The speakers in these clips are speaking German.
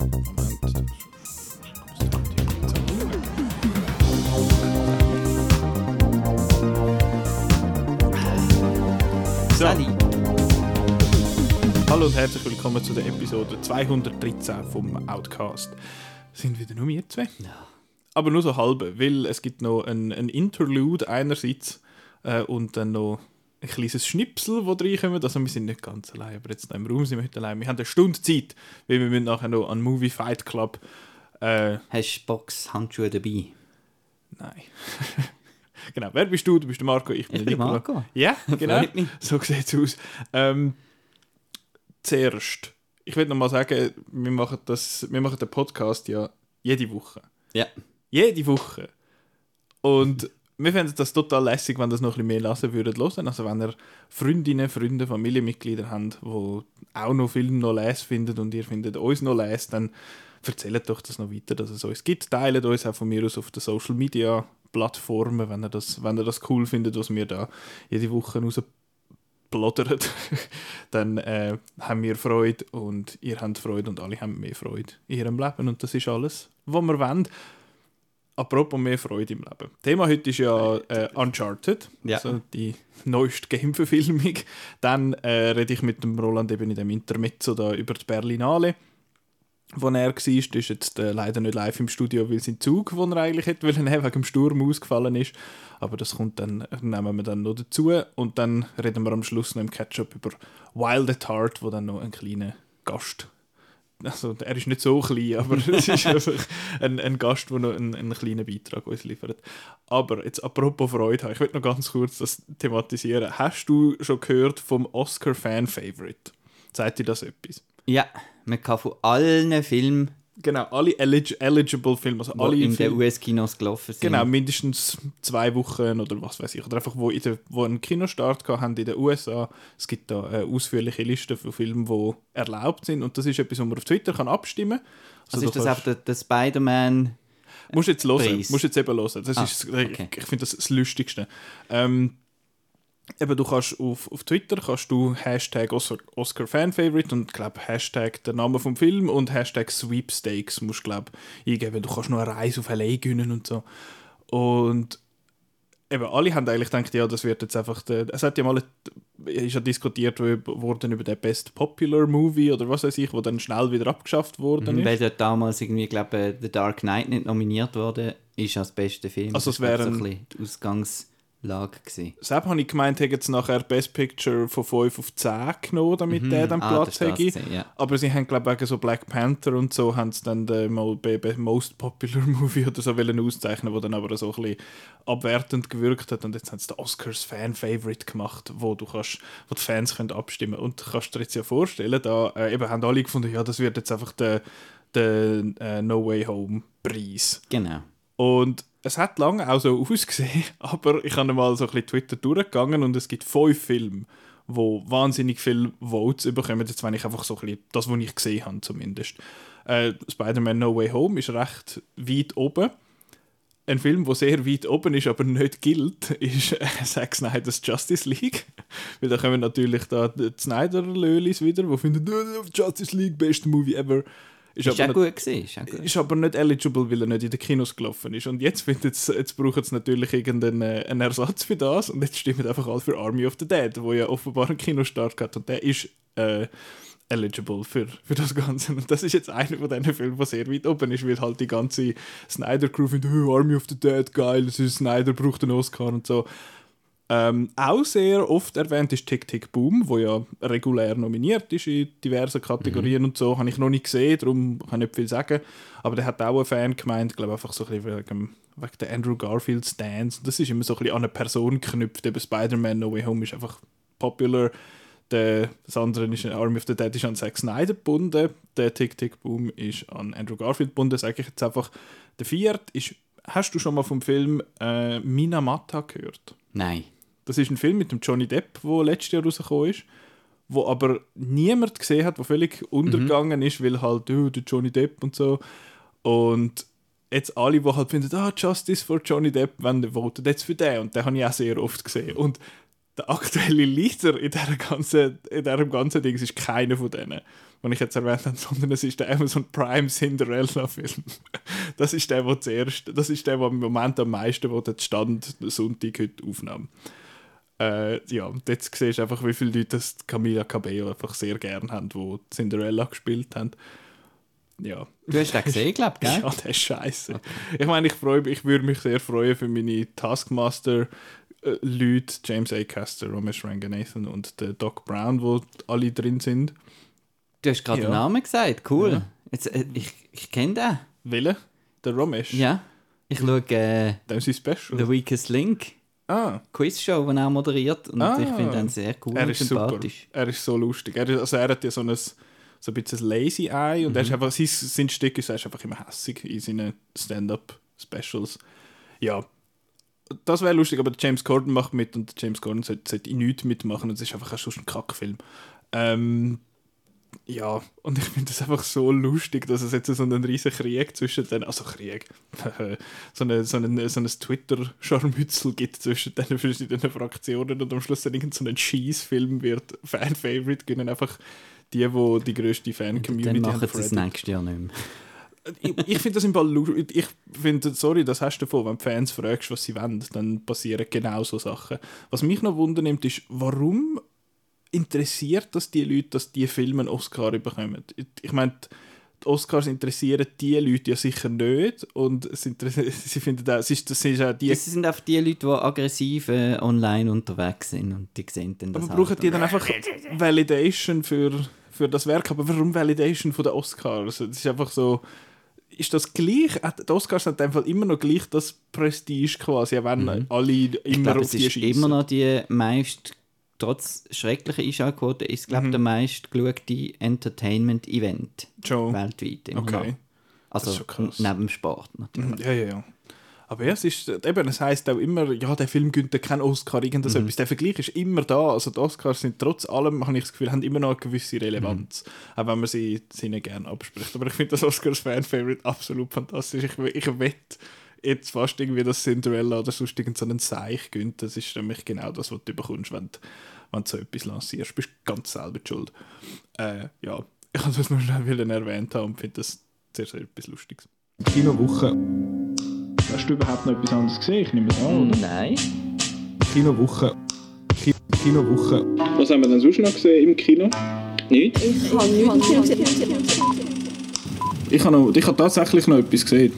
Moment. So, hallo und herzlich willkommen zu der Episode 213 vom Outcast. Sind wieder nur wir zwei? Ja. Aber nur so halbe, weil es gibt noch ein, ein Interlude einerseits äh, und dann noch ein kleines Schnipsel, wo reinkommen. Also wir sind nicht ganz allein, aber jetzt im Raum sind wir heute allein. Wir haben eine Stunde Zeit, weil wir müssen nachher noch an Movie Fight Club. Äh, Hast du Boxhandschuhe dabei? nein. genau, wer bist du? Du bist der Marco, ich bin Ich bin Nicola. Marco. Ja, genau. So sieht es aus. Ähm, zuerst, ich will noch mal sagen, wir machen, das, wir machen den Podcast ja jede Woche. Ja. Jede Woche. Und wir fänden das total lässig, wenn das noch ein bisschen mehr lassen würdet hören. Also wenn ihr Freundinnen, Freunde, Familienmitglieder habt, die auch noch Filme noch lesen finden und ihr findet uns noch lesen, dann erzählt doch das noch weiter, dass es uns gibt. Teilt uns auch von mir aus auf den Social Media Plattformen, wenn ihr das, wenn ihr das cool findet, was wir da jede Woche rausbloddern. dann äh, haben wir Freude und ihr habt Freude und alle haben mehr Freude in ihrem Leben und das ist alles, was wir wollen. Apropos mehr Freude im Leben. Thema heute ist ja äh, Uncharted, Ja. also die neueste Game-Verfilmung. Dann äh, rede ich mit dem Roland eben in dem Intermezzo da über die Berlinale, wo er war. Der ist jetzt äh, leider nicht live im Studio, weil sein Zug, den er eigentlich hätte wollen, wegen dem Sturm ausgefallen ist. Aber das kommt dann, nehmen wir dann noch dazu. Und dann reden wir am Schluss noch im Catch-up über Wild at Heart, wo dann noch ein kleiner Gast also er ist nicht so klein, aber es ist einfach ein, ein Gast, der noch einen, einen kleinen Beitrag uns liefert. Aber jetzt apropos Freude haben, ich will noch ganz kurz das thematisieren. Hast du schon gehört vom Oscar-Fan-Favorite? Sagt dir das etwas? Ja, man kann von allen Filmen, Genau, alle elig eligible Filme, also alle in den Filme, US-Kinos gelaufen sind. genau, mindestens zwei Wochen oder was weiß ich, oder einfach wo, in der, wo einen Kinostart haben in den USA. Es gibt da eine ausführliche Liste von Filmen, die erlaubt sind und das ist etwas, wo man auf Twitter kann abstimmen kann. Also ist du das auch der, der Spider-Man... Musst jetzt hören. Preis. Musst jetzt eben hören. Das Ah, ist, okay. Ich, ich finde das das Lustigste. Ähm, eben, du kannst auf, auf Twitter kannst du Hashtag Oscar, Oscar Fan Favorite und glaub Hashtag der Name vom Film und Hashtag Sweepstakes musst glaub eingeben. Du kannst noch eine Reise auf LA gewinnen und so. Und eben alle haben eigentlich gedacht, ja, das wird jetzt einfach der, es hat ja mal ist ja diskutiert worden über den Best Popular Movie oder was weiß ich, wo dann schnell wieder abgeschafft worden ist. Weil dort damals irgendwie, glaube ich, The Dark Knight nicht nominiert wurde, ist als bester Film. Also es wären- so ein bisschen die Ausgangslage gewesen. Selbst habe ich gemeint, hätten jetzt nachher Best Picture von 5 auf 10 genommen, damit der dann Ah, Platz hätte. ja. Aber sie haben, glaube ich, wegen so Black Panther und so, haben sie dann den Most Popular Movie oder so wollen auszeichnen, wo dann aber so ein bisschen abwertend gewirkt hat. Und jetzt haben sie den Oscars Fan Favorite gemacht, wo du kannst, wo die Fans können abstimmen können. Und du kannst dir jetzt ja vorstellen, da äh, eben haben alle gefunden, ja, das wird jetzt einfach der, der äh, No Way Home Preis. Genau. Und es hat lange auch so ausgesehen, aber ich habe mal so ein bisschen Twitter durchgegangen und es gibt fünf Filme, wo wahnsinnig viele Votes bekommen. Jetzt wenn ich einfach so ein bisschen das, was ich gesehen habe zumindest. Äh, Spider-Man No Way Home ist recht weit oben. Ein Film, der sehr weit oben ist, aber nicht gilt, ist äh, Zack Snyder's Justice League. Weil da kommen natürlich da die Snyder-Lölis wieder, die finden, «Äh, Justice League, beste Movie ever. Ist aber auch nicht- gut gewesen. Ist auch gut. ist aber nicht eligible, weil er nicht in den Kinos gelaufen ist. Und jetzt, es- jetzt brauchen sie natürlich irgendeinen äh, einen Ersatz für das. Und jetzt stimmen einfach alle für Army of the Dead, wo ja offenbar einen Kinostart hat. Und der ist äh, eligible für, für das Ganze. Und das ist jetzt einer von diesen Filmen, der sehr weit oben ist, weil halt die ganze Snyder-Crew findet, oh, Army of the Dead, geil, ist Snyder, braucht einen Oscar und so. Ähm, auch sehr oft erwähnt ist Tick Tick Boom, wo ja regulär nominiert ist in diversen Kategorien und so. Habe ich noch nicht gesehen, darum kann ich nicht viel sagen. Aber der hat auch einen Fan gemeint, glaube einfach so ein bisschen wegen, wegen der Andrew Garfield Stance. Das ist immer so ein bisschen an eine Person geknüpft. Eben Spider-Man No Way Home ist einfach popular. Der, das andere ist Army of the Dead ist an Zack Snyder gebunden. Der Tick Tick Boom ist an Andrew Garfield gebunden. Sage ich jetzt einfach. Der vierte ist, hast du schon mal vom Film äh, Minamata gehört? Nein. Das ist ein Film mit dem Johnny Depp, der letztes Jahr rausgekommen ist, wo aber niemand gesehen hat, der völlig untergegangen ist, weil halt oh, der Johnny Depp und so. Und jetzt alle, die halt finden, ah, Justice for Johnny Depp, wenn voten jetzt für den. Und den habe ich auch sehr oft gesehen. Und der aktuelle Leader in, dieser ganzen, diesem ganzen Ding ist keiner von denen. den ich jetzt erwähnt habe, sondern es ist der Amazon Prime Cinderella-Film. Das ist der, wo zuerst, das ist der, der im Moment am meisten, der Stand Sonntag heute aufnahm. Äh, ja, und jetzt siehst du einfach, wie viele Leute das Camila Cabello einfach sehr gern haben, die Cinderella gespielt haben. Ja. Du hast den gesehen, glaube ich, gell? Ja, der ist scheiße. Okay. Ich meine, ich, freu, ich würde mich sehr freuen für meine Taskmaster-Leute, James A. Caster, Ramesh Ranganathan und der Doc Brown, wo alle drin sind. Du hast gerade ja. den Namen gesagt, cool. Ja. Jetzt, äh, ich ich kenne den. Welchen? Der Ramesh? Ja. Ich schaue äh, Special. The Weakest Link. Ah. Quizshow, die er moderiert. Und ah. ich finde ihn sehr cool er und sympathisch. Super. Er ist so lustig. Er, also er hat ja so ein so ein bisschen lazy Eye und mhm. er ist einfach, sein, sein Stück ist, er ist einfach immer hässig in seinen Stand-up-Specials. Ja, das wäre lustig, aber James Corden macht mit und James Corden sollte, sollte nichts mitmachen und es ist einfach ein, ein Kackfilm. Ähm, ja, und ich finde es einfach so lustig, dass es jetzt so einen riesen Krieg zwischen den, also Krieg, so, eine, so, einen, so ein Twitter-Scharmützel gibt zwischen den verschiedenen Fraktionen und am Schluss dann irgendein so Scheiß-Film wird Fan-Favorite, können einfach die, die die grösste Fan-Community haben. Dann machen sie das nächste Jahr nicht mehr. ich, ich finde das im Fall ich finde, sorry, das hast du davon, wenn du Fans fragst, was sie wollen, dann passieren genau so Sachen. Was mich noch wundernimmt, ist, warum interessiert das die Leute, dass die Filme einen Oscar bekommen? Ich meine, die Oscars interessieren die Leute ja sicher nicht und es sie finden auch, es ist, das ist auch die... Das sind einfach die Leute, die aggressiv äh, online unterwegs sind und die sehen dann das Aber brauchen die dann einfach Validation für, für das Werk? Aber warum Validation von den Oscars? Es ist einfach so... Ist das gleich? Die Oscars sind einfach immer noch gleich das Prestige quasi, wenn mhm. alle immer ich glaub, auf die schießen. immer noch die meist trotz schrecklicher Einschaltquote ist, glaube ich, mhm. der meist geschaute Entertainment-Event weltweit. Immer okay. Noch. Also neben dem Sport natürlich. Mhm. Ja, ja, ja. Aber ja, es ist eben, es heisst auch immer, ja, der Film gönnt keinen Oscar, irgendwas mhm. etwas. Der Vergleich ist immer da. Also die Oscars sind trotz allem, habe ich das Gefühl, haben immer noch eine gewisse Relevanz. Mhm. Auch wenn man sie, sie nicht gerne abspricht. Aber ich finde das Oscars-Fan-Favorite absolut fantastisch. Ich, ich wette jetzt fast irgendwie das Cinderella oder sonst irgendeinen so Seich gönnt. Das ist nämlich genau das, was du bekommst, wenn du, wenn du so etwas lancierst. Du bist ganz selber die schuld. Äh, ja, ich wollte das nur schnell erwähnt haben und finde das sehr, sehr etwas Lustiges. Kinowoche Hast du überhaupt noch etwas anderes gesehen? Ich nehme es an, oder? Nein. Kinowoche. Ki Kinowoche. Was haben wir denn sonst noch gesehen im Kino? Nichts? Ich habe nichts gesehen. Ich habe, noch, ich habe tatsächlich noch etwas gesehen.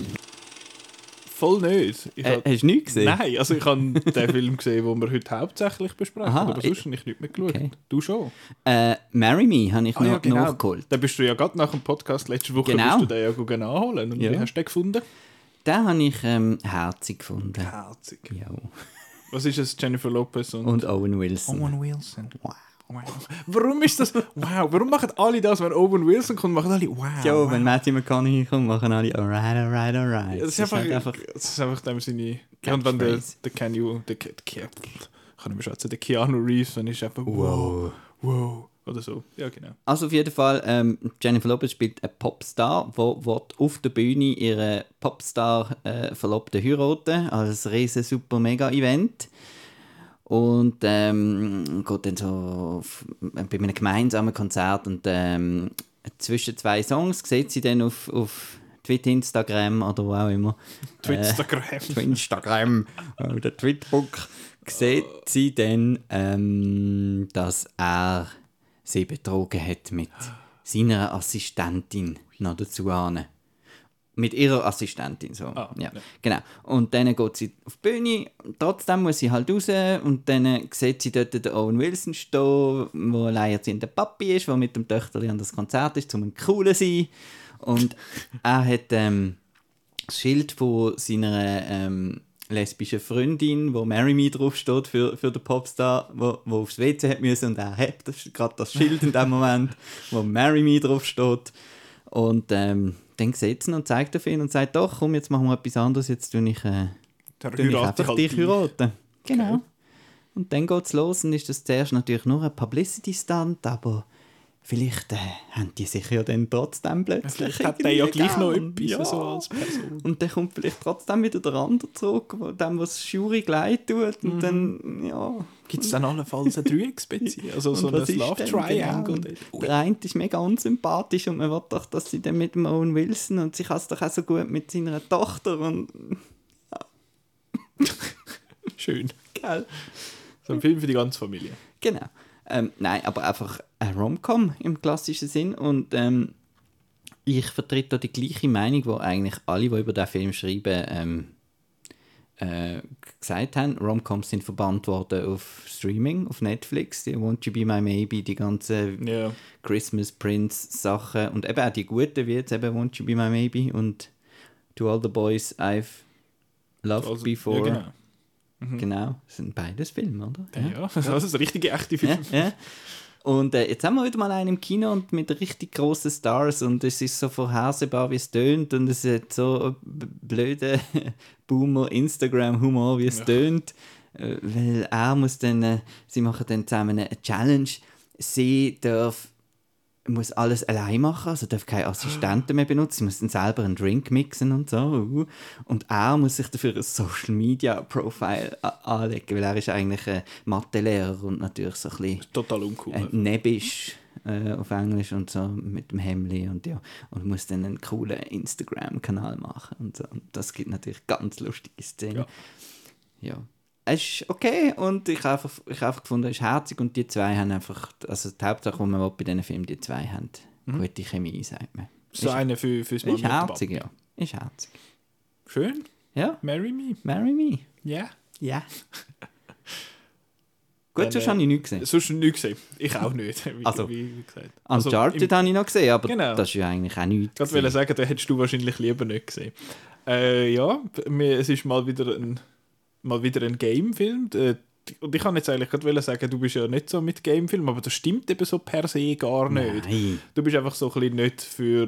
Voll nicht. Ich äh, hast du nichts gesehen? Nein, also ich habe den Film gesehen, den wir heute hauptsächlich besprechen, Aha, aber sonst habe ich nicht mehr geschaut. Okay. Du schon? Äh, Marry Me habe ich ah, noch ja, genau. nachgeholt. Da bist du ja gerade nach dem Podcast letzte Woche genau. bist du den ja nachholen. Und ja. wie hast du den gefunden? Den habe ich ähm, herzig gefunden. Herzig? Ja. Was ist es? Jennifer Lopez und... Und Owen Wilson. Owen Wilson. Wow. Wow. Warum ist das. Wow, warum machen alle das, wenn Owen Wilson kommt, machen alle wow. Ja, wow. wenn Matthew McConaughey kommt, machen alle alright, alright, alright. Ja, das, ist einfach, einfach, das ist einfach dem seine. Und wenn der, der Keanu. Der, der, der, kann ich mir schätzen, der Keanu Reeves, dann ist einfach wow. Wow. Oder so, ja genau. Also auf jeden Fall, ähm, Jennifer Lopez spielt eine Popstar, die auf der Bühne ihre Popstar äh, Verlobte heiraten, als riesen super mega Event. Und ähm, geht dann so auf, bei einem gemeinsamen Konzert und ähm, zwischen zwei Songs sieht sie dann auf, auf Twitter, Instagram oder wo auch immer. Twitstagram. Äh, Twinstagram oder Twitbook sieht sie dann, ähm, dass er sie betrogen hat mit seiner Assistentin noch dazu an. Mit ihrer Assistentin. So. Ah, ja. ja. Genau. Und dann geht sie auf die Bühne, trotzdem muss sie halt raus und dann sieht sie dort den Owen Wilson stehen, der alleinerziehender Papi ist, der mit dem Töchterli an das Konzert ist, um ein cooler zu sein. Und er hat ähm, das Schild von seiner ähm, lesbische Freundin, wo Marry Me draufsteht für, für den Popstar, wo, wo aufs WC hat müssen und er hat gerade das Schild in dem Moment, wo Marry Me draufsteht. Und ähm, dann sieht sie und zeigt auf ihn und sagt, doch, komm, jetzt machen wir etwas anderes, jetzt tue ich, äh, tue ich einfach halt dich heiraten. Genau. Okay. Und dann geht es los und ist das zuerst natürlich nur ein Publicity-Stunt, aber Vielleicht äh, haben die sich ja dann trotzdem plötzlich. Vielleicht hat der ja gleich noch etwas Ja. so als Person. Und dann kommt vielleicht trotzdem wieder der andere zurück, dem, was Jury gleich tut. Mhm. Und dann, ja. Gibt es dann allenfalls eine Dreiecksbeziehung? Also so ein Love Triangle? genau? Der eine ist mega unsympathisch und man will doch, dass sie dann mit dem Owen Wilson und sie kann es doch auch so gut mit seiner Tochter und Schön. gell. So ein Film für die ganze Familie. Genau. Ähm, nein, aber einfach ein Rom-Com im klassischen Sinn und ähm, ich vertrete da die gleiche Meinung, wo eigentlich alle, die über den Film schreiben, ähm, äh, gesagt haben. Rom-Coms sind verbannt worden auf Streaming, auf Netflix, die Won't You Be My Maybe, die ganzen Ja. Christmas Prince Sachen und eben auch die guten, wie jetzt eben Won't You Be My Maybe und To All the Boys I've Loved Also, Before. Ja, genau. Genau, das sind beides Filme, oder? Ja, das ist ein richtige echte Ja, Film. ja. Und äh, jetzt haben wir wieder mal einen im Kino und mit richtig großen Stars und es ist so vorhersehbar, wie es tönt und es hat so blöde Boomer-Instagram-Humor, wie es Ja. tönt. Äh, weil er muss dann, äh, sie machen dann zusammen eine Challenge. Sie darf muss alles allein machen, also darf keine Assistenten mehr benutzen, sie muss dann selber einen Drink mixen und so. uh. Und er muss sich dafür ein Social Media Profile anlegen, weil er ist eigentlich ein Mathelehrer und natürlich so ein bisschen Total uncool. äh, nebbisch äh, auf Englisch und so mit dem Hemli und ja und muss dann einen coolen Instagram-Kanal machen und so. Und das gibt natürlich ganz lustige Szenen. Ja. Es ist okay und ich habe einfach, ich habe einfach gefunden, es ist herzig und die zwei haben einfach, also die Hauptsache, die man will bei diesen Filmen, die zwei haben gute Chemie, sagt man. so eine für, fürs Ist Mami und herzig, ja. Ist herzig. Schön. Ja, Marry me. marry me. Ja. Ja. Gut, Dann, sonst äh, habe ich nichts gesehen. Sonst nicht gesehen. Ich auch nicht, wie, Also, wie, gesagt. Also, Uncharted im- habe ich noch gesehen, aber Genau. das ist ja eigentlich auch nichts. Ich wollte sagen, den hättest du wahrscheinlich lieber nicht gesehen. Äh, ja, es ist mal wieder ein, mal wieder ein Game-Film. Äh, Und ich kann jetzt eigentlich gerade sagen, du bist ja nicht so mit Game-Film, aber das stimmt eben so per se gar nicht. Nein. Du bist einfach so ein bisschen nicht für.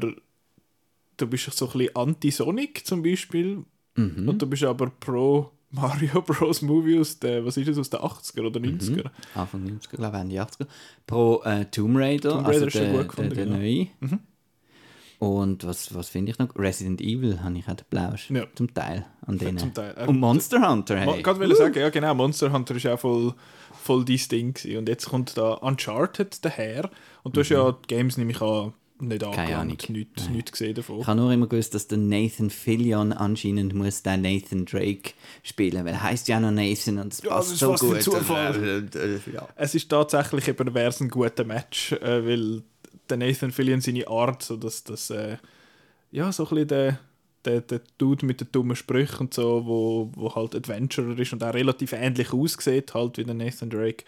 Du bist so ein bisschen anti-Sonic zum Beispiel. Mhm. Und du bist aber pro Mario Bros. Movie aus den, was ist es, aus den 80er oder Mhm. 90er. Anfang 90er, glaube ich, Ende 80er. Pro äh, Tomb Raider, Tomb also Raider ist schon der, gut der, gefunden, der genau. neue. Mhm. Und was, was finde ich noch? Resident Evil habe ich auch den Plausch. Ja. Zum Teil. An denen. Zum Teil. Äh, Und Monster Hunter, hey. Ich gerade wollte sagen, ja genau, Monster Hunter ist auch voll, voll dein Ding gewesen. Und jetzt kommt da Uncharted daher. Und du hast ja die Games, nehme ich an, nicht Mhm. Angelangt, nichts, nichts gesehen davon. Ich habe nur immer gewusst, dass der Nathan Fillion anscheinend muss den Nathan Drake spielen, weil er heißt ja noch Nathan und es Ja, passt das ist so gut. Zufall. Äh, äh, ja. Es ist tatsächlich eben ein guter Match, äh, weil der Nathan Fillion seine Art, so dass das äh, ja so ein bisschen der, der, der Dude mit den dummen Sprüchen und so, wo, wo halt Adventurer ist und auch relativ ähnlich aussieht halt wie der Nathan Drake,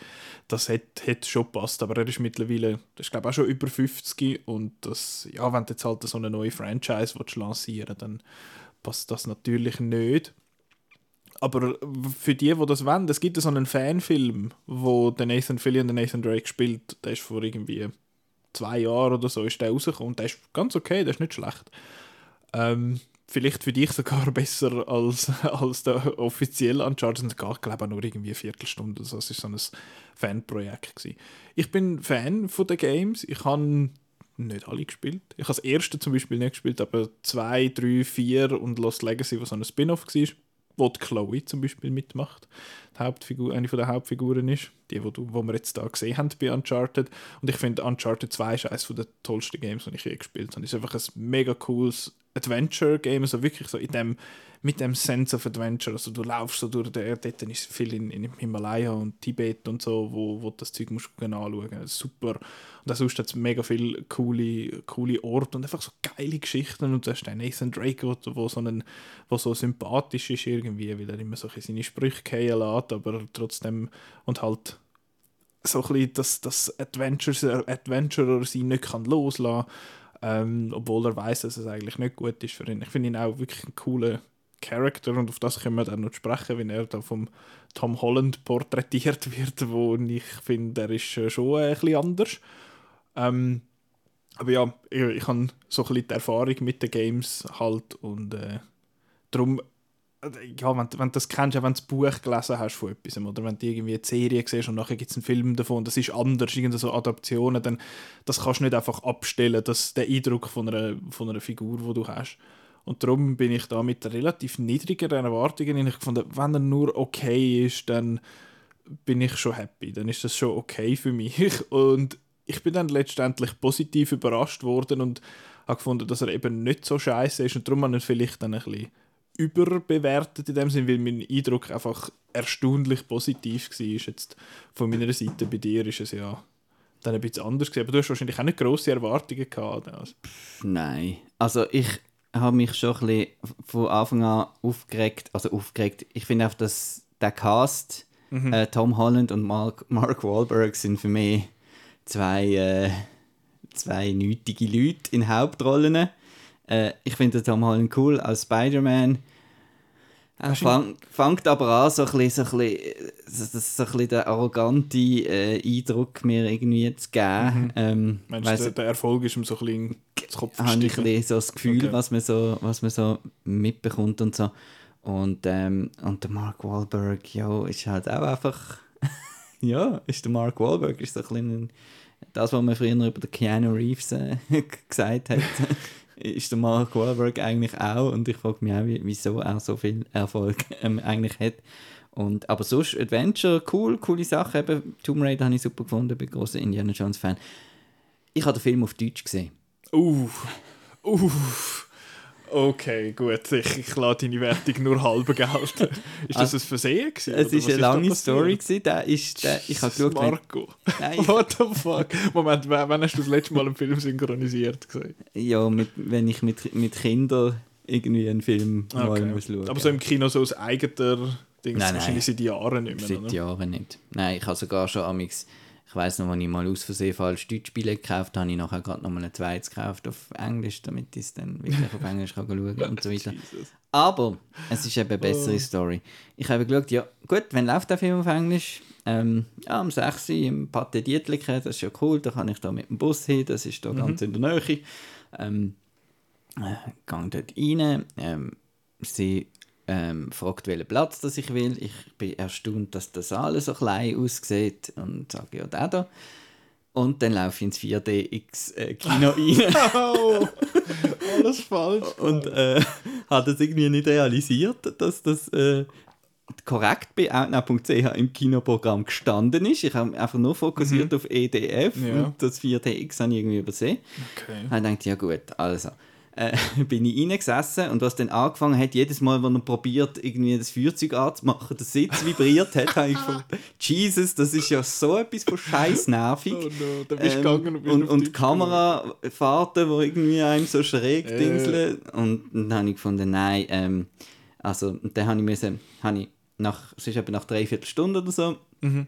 das hätte schon gepasst, aber er ist mittlerweile, das ist glaube auch schon über 50 und das, ja, wenn du jetzt halt so eine neue Franchise willst lancieren dann passt das natürlich nicht. Aber für die, die das wollen, es gibt so einen Fanfilm, wo der Nathan Fillion den Nathan Drake spielt. Der ist vor irgendwie zwei Jahren oder so ist der rausgekommen. Der ist ganz okay, der ist nicht schlecht. Ähm, vielleicht für dich sogar besser als, als der offizielle Uncharted. Geht, glaube ich, nur irgendwie eine Viertelstunde. Also es ist so ein Fanprojekt. Ich bin Fan von den Games. Ich habe nicht alle gespielt. Ich habe das erste zum Beispiel nicht gespielt, aber zwei, drei, vier und Lost Legacy, was so ein Spin-off war, wo die Chloe zum Beispiel mitmacht. Die Hauptfigur, eine von der Hauptfiguren ist, die, wo, du, wo wir jetzt da gesehen haben bei Uncharted. Und ich finde, Uncharted 2 ist eines der tollsten Games, die ich je gespielt habe. Es ist einfach ein mega cooles Adventure-Game, also wirklich so in dem, mit dem Sense of Adventure. Also du laufst so durch den, dort ist viel in, in Himalaya und Tibet und so, wo, wo du das Zeug musst du anschauen. Das super. Und auch sonst hat mega viele coole, coole Orte und einfach so geile Geschichten. Und da ist der Nathan Drake, wo, wo, so so sympathisch ist irgendwie, weil er immer so seine Sprüche fallen lässt, aber trotzdem und halt so ein bisschen das, das Adventurer, Adventurer sein nicht kann loslassen ähm, obwohl er weiß, dass es eigentlich nicht gut ist für ihn. Ich finde ihn auch wirklich einen coolen Charakter und auf das können wir dann noch sprechen, wenn er da vom Tom Holland porträtiert wird, wo ich finde, er ist äh, schon ein bisschen anders. Ähm, aber ja, ich, ich habe so ein bisschen die Erfahrung mit den Games halt und äh, darum ja, wenn, wenn du das kennst, auch wenn du das Buch gelesen hast von etwas, oder wenn du irgendwie eine Serie siehst und nachher gibt es einen Film davon, das ist anders, irgendeine so Adaptionen, dann das kannst du nicht einfach abstellen, dass der Eindruck von einer, von einer Figur, die du hast. Und darum bin ich da mit relativ niedrigeren Erwartungen ich gefunden, wenn er nur okay ist, dann bin ich schon happy, dann ist das schon okay für mich. Und ich bin dann letztendlich positiv überrascht worden und habe gefunden, dass er eben nicht so scheiße ist und darum habe ich vielleicht dann ein bisschen überbewertet in dem Sinne, weil mein Eindruck einfach erstaunlich positiv war. Jetzt von meiner Seite bei dir ist es ja dann ein bisschen anders. Aber du hast wahrscheinlich auch nicht grosse Erwartungen gehabt. Also. Nein. Also ich habe mich schon ein bisschen von Anfang an aufgeregt. Also aufgeregt. Ich finde auch, dass der Cast, mhm. äh, Tom Holland und Mark, Mark Wahlberg sind für mich zwei, äh, zwei nötige Leute in Hauptrollen. Äh, ich finde Tom Holland cool als Spider-Man. Er fang, fängt aber an, so ein bisschen, so ein bisschen, so ein bisschen den arroganten äh, Eindruck mir irgendwie zu geben. Mhm. Ähm, Meinst du, der Erfolg ist ihm so ein bisschen ins Kopf Habe ich ein bisschen so das Gefühl, okay. was, man so, was man so mitbekommt und so. Und, ähm, und der Mark Wahlberg, ja, ist halt auch einfach... ja, ist der Mark Wahlberg ist so ein bisschen das, was man früher über den Keanu Reeves äh, gesagt hat ist der Mark Wahlberg eigentlich auch und ich frage mich auch, wieso er so viel Erfolg ähm, eigentlich hat. Und, aber sonst Adventure, cool, coole Sache. Eben, Tomb Raider habe ich super gefunden, bin großer Indiana Jones Fan. Ich habe den Film auf Deutsch gesehen. Uff, uff. Okay, gut. Ich, ich lasse deine Wertung nur halb gelten. ist das ein Versehen? Gewesen, es war eine lange Story. Gewesen. Der ist, der, ich habe geschaut, Marco. Nein. What the fuck? Moment, wann hast du das letzte Mal einen Film synchronisiert gesehen? Ja, mit, wenn ich mit, mit Kindern irgendwie einen Film okay. mal muss schauen. Aber so im Kino so aus eigener Ding, nein, wahrscheinlich nein. seit Jahren nicht mehr, Seit? Jahren nicht. Nein, ich habe sogar schon amix ich weiß noch, als ich mal aus Versehen falsch Deutschspiele gekauft habe, habe ich nachher gerade noch mal ein zweites gekauft auf Englisch, damit ich es dann wirklich auf Englisch kann schauen kann und so weiter. Aber es ist eben eine bessere oh. Story. Ich habe geschaut, ja gut, wenn läuft der Film auf Englisch? Ähm, ja, am 6. im Pate Dietliken, das ist ja cool, da kann ich da mit dem Bus hin, das ist da mhm. ganz in der Nähe. Ähm, äh, gehe dort rein, ähm, sie ähm, fragt, welchen Platz das ich will. Ich bin erstaunt, dass das alles so klein aussieht und sage, ja, der da. Und dann laufe ich ins 4DX-Kino äh, rein. oh, alles falsch. Und äh, habe das irgendwie nicht realisiert, dass das äh, korrekt bei outnow.ch im Kinoprogramm gestanden ist. Ich habe einfach nur fokussiert mhm. auf EDF ja. und das 4DX habe ich irgendwie übersehen. Okay. Ich dachte, ja gut, also äh, bin ich reingesessen und was dann angefangen hat, jedes Mal, wenn er probiert, irgendwie das Feuerzeug anzumachen, der Sitz vibriert hat, habe ich gedacht, Jesus, das ist ja so etwas von scheiß nervig. Oh no, da bist ähm, gegangen und, und, und Kamerafahrten, die irgendwie einem so schräg äh. dingseln. Und dann habe ich gefunden, nein, ähm, also, dann habe ich müssen, habe ich nach, es ist etwa nach dreiviertel Stunde oder so, mhm.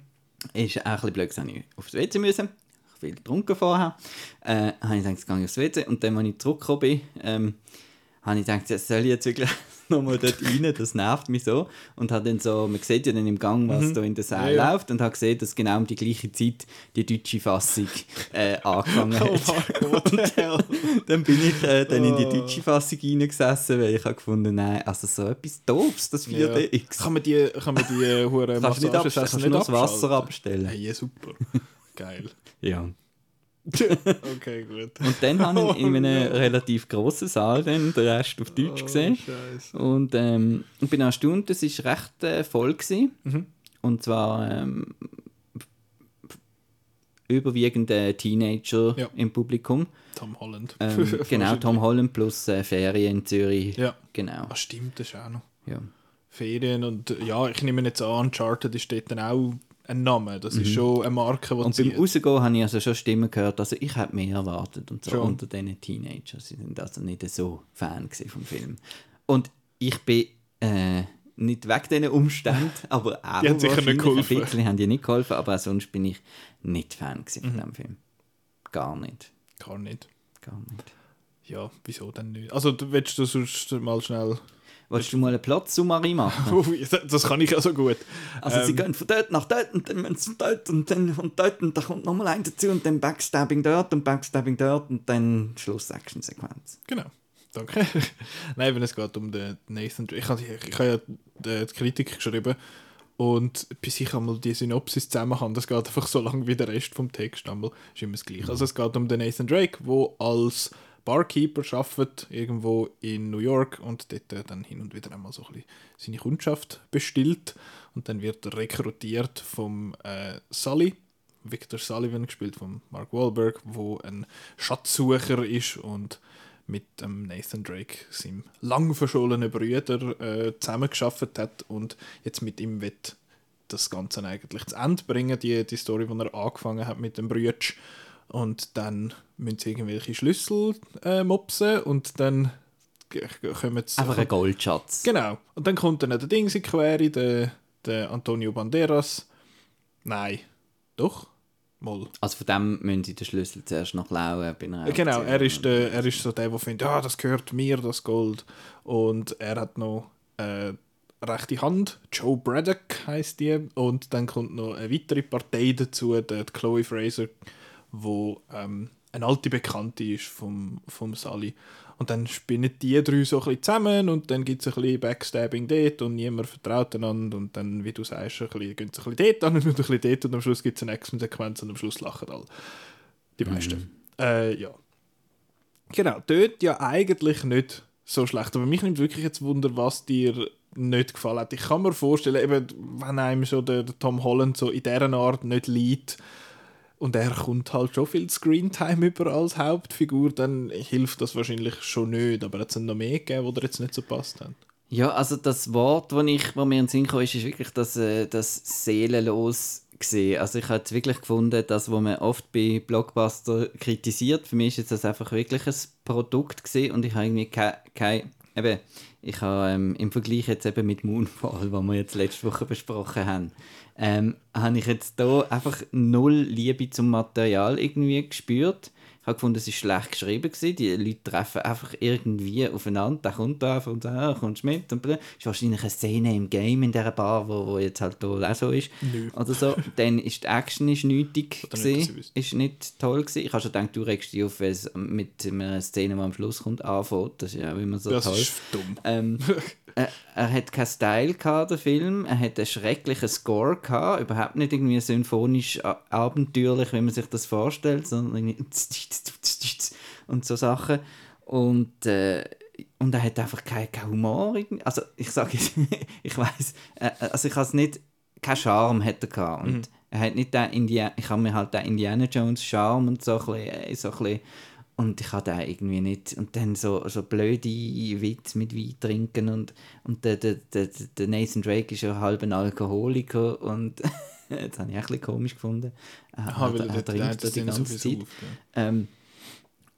ist auch ein bisschen blöd, habe ich aufs WC müssen viel getrunken vorher, äh, habe ich gedacht, jetzt gehe ich aufs WC. Und dann, als ich zurückgekommen bin, ähm, habe ich gedacht, jetzt soll ich jetzt wirklich nochmal dort rein, das nervt mich so. Und habe dann so, man sieht ja dann im Gang, was mhm. da in der Saal ja, läuft, und habe gesehen, dass genau um die gleiche Zeit die deutsche Fassung äh, angefangen hat. Oh und dann bin ich äh, dann in die oh. deutsche Fassung reingesessen, weil ich habe gefunden, nein, also so etwas Doofes, das 4DX. Ja. Kann man die, kann man die äh, Kannst du nicht, abstellen, kannst nicht das Wasser abstellen? Hey, super. Geil. Ja. okay, gut. Und dann habe ich in einem oh, relativ grossen Saal dann den Rest auf Deutsch oh, gesehen. Scheiße. Und ähm, ich bin erstaunt, es war recht äh, voll. Mhm. Und zwar ähm, überwiegend äh, Teenager ja. im Publikum. Tom Holland. Ähm, genau, Tom Holland plus äh, Ferien in Zürich. Ja. Genau. Ach, stimmt, das ist auch noch. Ja. Ferien und ja, ich nehme jetzt an, Uncharted ist dort dann auch ein Name. Das mhm. ist schon eine Marke, die Und beim Rausgehen habe ich also schon Stimmen gehört, also ich hätte mehr erwartet und so schon. unter diesen Teenagers. Sie sind also nicht so Fan vom Film. Und ich bin äh, nicht wegen diesen Umständen, aber auch die haben sicher nicht geholfen. Ein bisschen haben die nicht geholfen, aber sonst bin ich nicht Fan von mhm. dem Film. Gar nicht. Gar nicht. Gar nicht. Ja, wieso denn nicht? Also, willst du sonst mal schnell Willst du mal einen Platzsummari machen? das kann ich also gut. Also ähm, sie gehen von dort nach dort und dann müssen sie dort und dann von dort und dann kommt nochmal ein dazu und dann Backstabbing dort und Backstabbing dort und dann Schluss-Action-Sequenz. Genau. Danke. Nein, wenn es geht um den Nathan Drake. Ich habe, ich habe ja die Kritik geschrieben und bis ich einmal die Synopsis zusammen habe, das geht einfach so lange wie der Rest vom Text. Einmal ist immer das Gleiche. Also es geht um den Nathan Drake, wo als Barkeeper arbeitet, irgendwo in New York und dort dann hin und wieder einmal so ein bisschen seine Kundschaft bestillt und dann wird er rekrutiert vom äh, Sully, Victor Sullivan, gespielt von Mark Wahlberg, wo ein Schatzsucher ist und mit ähm, Nathan Drake, seinem lang verschollenen Brüder, äh, zusammengearbeitet hat und jetzt mit ihm wird das Ganze eigentlich zu Ende bringen, die, die Story, die er angefangen hat mit dem Brütsch. Und dann müssen sie irgendwelche Schlüssel äh, mopsen und dann kommen sie... Einfach ein Goldschatz. Genau. Und dann kommt dann der Dings in Quere, der, der Antonio Banderas. Nein. Doch? Mal. Also von dem müssen sie den Schlüssel zuerst noch klauen. Genau, er ist, der, er ist so der, der findet, ja, das gehört mir, das Gold. Und er hat noch äh, rechte Hand, Joe Braddock heißt die. Und dann kommt noch eine weitere Partei dazu, die Chloe Fraser, wo ähm, eine alte Bekannte ist vom, vom Sally. Und dann spinnen die drei so ein bisschen zusammen und dann gibt es ein bisschen Backstabbing dort und niemand vertraut einander und dann, wie du sagst, ein bisschen, gehen sie ein bisschen dort an und ein bisschen dort und am Schluss gibt es eine Action-Sequenz und am Schluss lachen alle. Die meisten. Mhm. Äh, ja. Genau, dort ja eigentlich nicht so schlecht, aber mich nimmt wirklich jetzt Wunder, was dir nicht gefallen hat. Ich kann mir vorstellen, eben, wenn einem so der, der Tom Holland so in dieser Art nicht liegt, und er kommt halt schon viel Screentime über als Hauptfigur, dann hilft das wahrscheinlich schon nicht. Aber es noch mehr gegeben, dir jetzt nicht so passt haben? Ja, also das Wort, das ich, wo mir in den Sinn kam, ist, ist wirklich das, äh, das seelenlos gesehen. Also ich habe wirklich gefunden, das, was man oft bei Blockbuster kritisiert, für mich ist das einfach wirklich ein Produkt gesehen und ich habe irgendwie kein, kein eben, ich habe ähm, im Vergleich jetzt eben mit Moonfall, was wir jetzt letzte Woche besprochen haben, ähm, habe ich jetzt da einfach null Liebe zum Material irgendwie gespürt. Ich habe gefunden, es war schlecht geschrieben. Gewesen. Die Leute treffen einfach irgendwie aufeinander. Der kommt da und da, kommst mit. Und es ist wahrscheinlich eine Szene im Game in dieser Bar, wo, wo jetzt halt hier auch so ist. Nö. Oder so. Dann ist die Action ist nötig gewesen, ist nicht toll gewesen. Ich habe schon gedacht, du regst dich auf, wenn es mit einer Szene, die am Schluss kommt, anfängt. Das ist ja auch immer so das toll. Das ist dumm. Ähm, er, er hat keinen Style gehabt, der Film. Er hat einen schrecklichen Score gehabt. Überhaupt nicht irgendwie symphonisch abenteuerlich, wie man sich das vorstellt, sondern irgendwie und so Sachen. Und, äh, und er hat einfach keinen kein Humor. Also ich sage jetzt, ich weiß, äh, also ich habe es nicht, keinen Charme hat er gehabt. Und mhm. er hat nicht den Indiana, ich habe mir halt den Indiana Jones Charme und so ein bisschen, äh, so ein bisschen und ich hatte irgendwie nicht. Und dann so, so blöde Witze mit Wein trinken. Und, und der, der, der, der Nathan Drake ist ja halb ein Alkoholiker. Und das habe ich ein bisschen komisch gefunden. Aha, weil er, er trinkt die ganze Zeit. Auf, ja. ähm,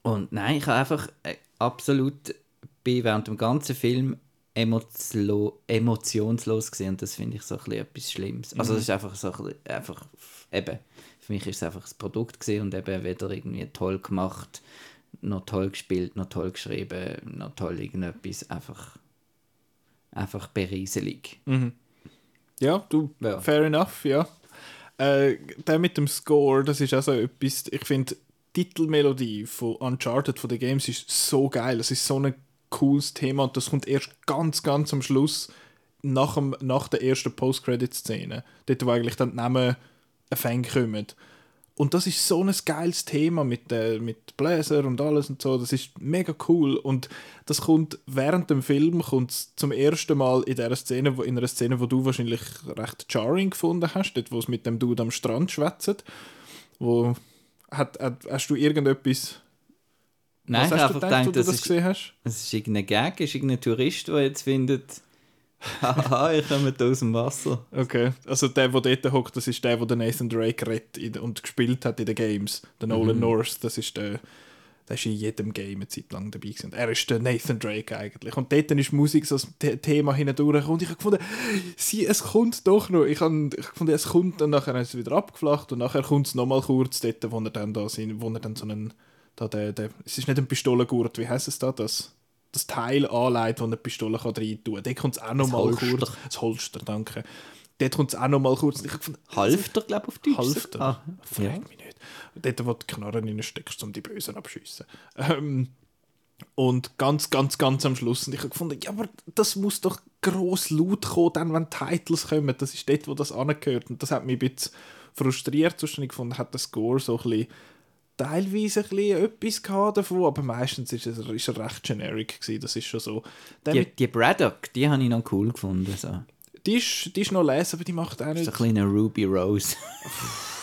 und nein, ich habe einfach äh, absolut bin während dem ganzen Film emotionslos gesehen. Und das finde ich so ein bisschen etwas Schlimmes. Also, es mhm. ist einfach so ein bisschen, einfach, eben, für mich ist es einfach das Produkt gesehen und eben weder irgendwie toll gemacht noch toll gespielt, noch toll geschrieben, noch toll irgendetwas. Einfach, einfach berieselig. Mhm. Ja, du, ja. fair enough, ja. Äh, der mit dem Score, das ist also etwas, ich finde, die Titelmelodie von Uncharted, von den Games, ist so geil. Es ist so ein cooles Thema und das kommt erst ganz, ganz am Schluss, nach, dem, nach der ersten Post-Credit-Szene. Dort, wo eigentlich dann die Namen Fang kommen. Und das ist so ein geiles Thema mit, äh, mit Bläser und alles und so. Das ist mega cool. Und das kommt während dem Film kommt zum ersten Mal in der Szene, wo, in einer Szene, wo du wahrscheinlich recht jarring gefunden hast, dort, wo es mit dem Dude am Strand schwätzt. Wo hat, hat, hast du irgendetwas Nein, ich habe einfach gedacht, du das, das ist, gesehen hast? Es ist irgendein Gag, ist irgendein Tourist, der jetzt findet, Haha, ich komme aus dem Wasser. Okay, also der, der dort hockt, das ist der, der Nathan Drake rettet und gespielt hat in den Games. Der Nolan mhm. North, das ist der, der ist in jedem Game eine Zeit lang dabei gewesen. Er ist der Nathan Drake eigentlich. Und dort ist Musik so das Thema hindurch. Und ich habe gefunden, sie, es kommt doch noch. Ich habe ich gefunden, es kommt und nachher ist es wieder abgeflacht und nachher kommt es nochmal kurz dort, wo er dann da sind, wo er dann so einen, da der, der, es ist nicht ein Pistolengurt, wie heißt es da, das? Das Teil anlegt, das eine Pistole kann rein tun kann. Dort kommt es auch noch mal kurz. Das Holster, danke. Dort kommt es auch noch mal kurz. Ich fand, Halfter, glaube ich, auf Deutsch. Halfter? Ah, Frag ja. mich nicht. Dort, wo du die Knarren reinsteckst, um die Bösen abschiessen. Ähm, Und ganz, ganz, ganz am Schluss. Und ich habe gefunden, ja, aber das muss doch gross laut kommen, dann, wenn Titles kommen. Das ist dort, wo das angehört. Und das hat mich ein bisschen frustriert. Sonst habe ich gefunden, hat der Score so ein bisschen teilweise ein bisschen etwas davon, aber meistens ist er, ist er recht generic gewesen, das ist schon so. die, die Braddock, die habe ich noch cool gefunden. So. Die, ist, die ist noch lesen, aber die macht auch nicht... So ein kleiner Ruby Rose.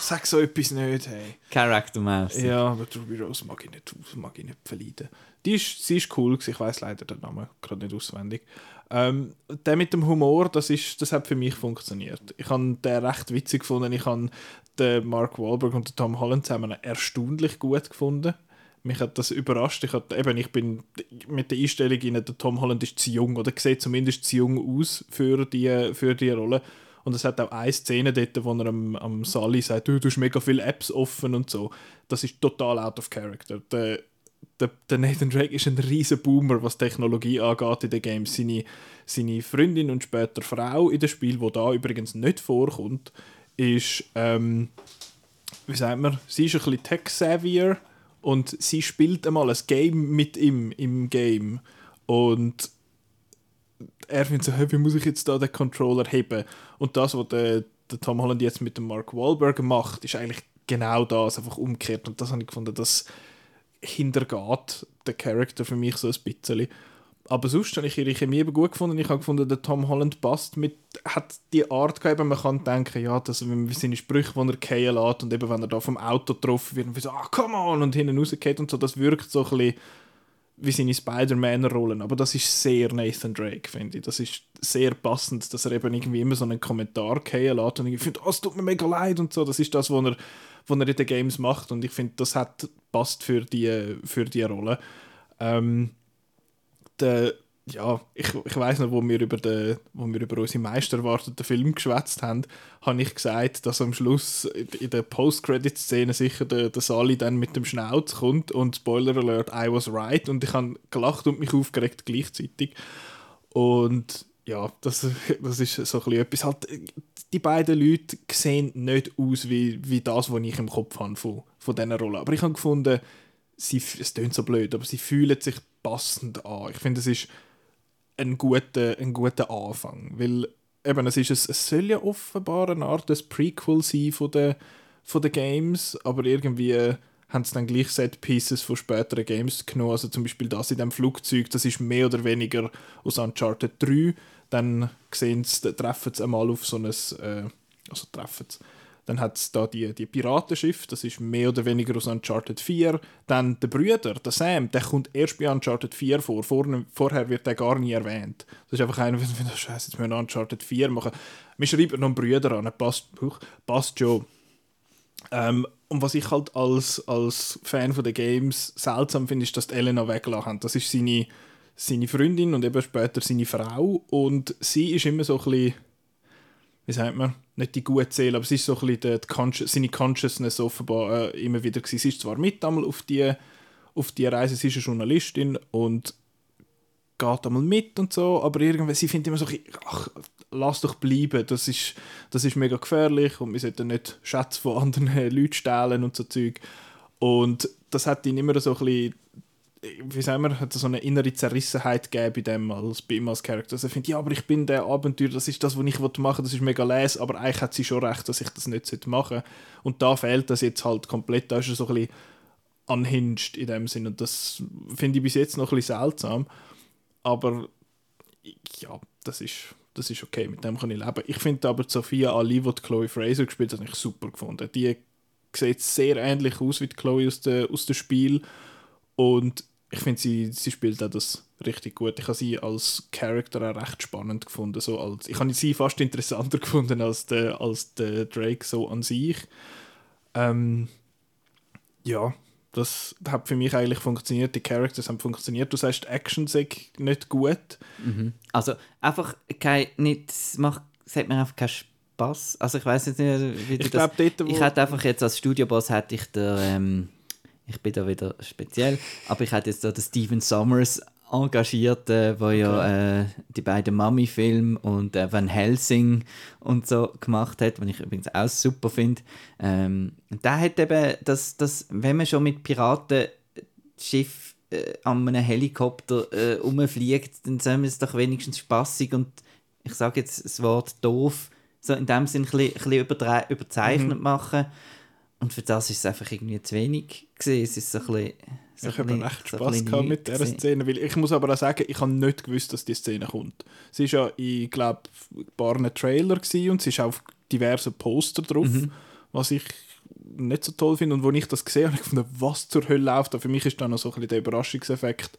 Sag so etwas nicht, hey. Character Mouse. Ja, aber die Ruby Rose mag ich nicht, mag ich nicht verleiden. Die ist, sie ist cool gewesen, ich weiß leider den Namen gerade nicht auswendig. Ähm, der mit dem Humor, das, ist, das hat für mich funktioniert. Ich habe den recht witzig gefunden. Ich habe den Mark Wahlberg und den Tom Holland zusammen erstaunlich gut gefunden. Mich hat das überrascht. Ich, hatte, eben, ich bin mit der Einstellung in der Tom Holland ist zu jung oder sieht zumindest zu jung aus für die, für die Rolle. Und es hat auch eine Szene dort, wo er am, am Sally sagt, du, du hast mega viele Apps offen und so. Das ist total out of character. Der, der, der Nathan Drake ist ein riesen Boomer, was Technologie angeht in den Games. Seine, seine Freundin und später Frau in dem Spiel, wo da übrigens nicht vorkommt, ist, ähm, wie sagt man, sie ist ein bisschen tech-savvier und sie spielt einmal ein Game mit ihm im Game. Und er findet so, hey, wie muss ich jetzt da den Controller heben? Und das, was der, der Tom Holland jetzt mit dem Mark Wahlberg macht, ist eigentlich genau das, einfach umgekehrt. Und das habe ich gefunden, das hintergeht der Charakter für mich so ein bisschen. Aber sonst habe ich ihre Chemie eben gut gefunden. Ich habe gefunden, der Tom Holland passt mit, hat die Art gehabt, man kann denken, ja, dass wenn seine Sprüche, die er fallen lässt und eben wenn er da vom Auto getroffen wird und wie so, ah, come on, und hinten rausgeht und so, das wirkt so ein bisschen wie seine Spider-Man-Rollen. Aber das ist sehr Nathan Drake, finde ich. Das ist sehr passend, dass er eben irgendwie immer so einen Kommentar fallen lässt und ich finde, oh, es tut mir mega leid und so. Das ist das, was er, was er in den Games macht und ich finde, das hat passt für die, für die Rolle. Ähm, der, ja, ich, ich weiß noch, wo wir über den, wo wir über unseren meist erwarteten Film geschwätzt haben, habe ich gesagt, dass am Schluss in der Post-Credit-Szene sicher der, der Sally dann mit dem Schnauz kommt und Spoiler Alert, I was right. Und ich habe gelacht und mich aufgeregt gleichzeitig. Und ja, das, das ist so ein etwas. Halt, die beiden Leute sehen nicht aus wie, wie das, was ich im Kopf habe von, von dieser Rolle, aber ich habe gefunden, sie, es klingt so blöd, aber sie fühlen sich passend an. Ich finde, es ist ein guter, ein guter Anfang, weil eben, es, ist, es, soll ja offenbar eine Art des Prequel sein von den, von den Games, aber irgendwie haben sie dann gleich Set-Pieces von späteren Games genommen, also zum Beispiel das in dem Flugzeug, das ist mehr oder weniger aus Uncharted 3, dann sehen sie, treffen sie einmal auf so ein, äh, also treffen sie, dann hat es da die, die Piratenschiff, das ist mehr oder weniger aus Uncharted 4. Dann der Brüder, der Sam, der kommt erst bei Uncharted 4 vor. vor vorher wird der gar nie erwähnt. Das ist einfach einer, der findet, Scheiße, jetzt müssen wir Uncharted 4 machen. Wir schreiben noch einen Brüder an, passt, passt schon. Ähm, und was ich halt als, als Fan von den Games seltsam finde, ist, dass die Elena weggelassen haben. Das ist seine, seine Freundin und eben später seine Frau. Und sie ist immer so ein bisschen wie sagt man, nicht die gute Seele, aber sie ist so ein bisschen die, die seine Consciousness offenbar äh, immer wieder gewesen. Sie ist zwar mit einmal auf die, auf die Reise, sie ist eine Journalistin und geht einmal mit und so, aber irgendwie, sie findet immer so, ach, lass doch bleiben, das ist, das ist mega gefährlich und wir sollten nicht Schätze von anderen Leuten stehlen und so Zeug. Und das hat ihn immer so ein bisschen wie sagen wir, hat so eine innere Zerrissenheit gegeben bei dem als bei ihm als Charakter. Also er findet, ja, aber ich bin der Abenteuer, das ist das, was ich machen will, das ist mega les, aber eigentlich hat sie schon recht, dass ich das nicht machen sollte. Und da fehlt das jetzt halt komplett, da ist er so ein bisschen unhinged in dem Sinn und das finde ich bis jetzt noch ein bisschen seltsam. Aber ja, das ist, das ist okay, mit dem kann ich leben. Ich finde aber Sophia Ali, die Chloe Fraser gespielt hat, super gefunden. Die sieht sehr ähnlich aus wie die Chloe aus, der, aus dem Spiel und ich finde, sie, sie spielt auch das richtig gut. Ich habe sie als Charakter auch recht spannend gefunden. So als, ich habe sie fast interessanter gefunden als der, als der Drake so an sich. Ähm, ja, das hat für mich eigentlich funktioniert. Die Characters haben funktioniert. Du sagst, Action sei nicht gut. Mhm. Also einfach kein, nicht, macht, hat mir einfach keinen Spaß. Also ich weiß jetzt nicht, wie du ich das... Dort, ich hätte einfach jetzt als Studioboss hätte ich der... Ähm, ich bin da wieder speziell, aber ich hätte jetzt da den Steven Summers engagiert, äh, wo okay. ja äh, die beiden Mami-Filme und äh, Van Helsing und so gemacht hat, was ich übrigens auch super finde. Ähm, der hat eben, das, das, wenn man schon mit Piratenschiff äh, an einem Helikopter äh, rumfliegt, dann sollen wir es doch wenigstens spaßig und ich sage jetzt das Wort doof, so in dem Sinn ein bisschen, ein bisschen überzeichnet mhm. machen. Und für das ist es einfach irgendwie zu wenig gewesen. Es ist so ein bisschen, so ich habe echt Spass gehabt mit dieser Szene, weil ich muss aber auch sagen, ich habe nicht gewusst, dass die Szene kommt. Sie ist ja, ich glaube, ein paar Trailer und sie ist auf diversen Poster drauf, mhm. was ich nicht so toll finde und wo ich das gesehen habe, ich gefunden, was zur Hölle läuft da. Für mich ist dann noch so ein bisschen der Überraschungseffekt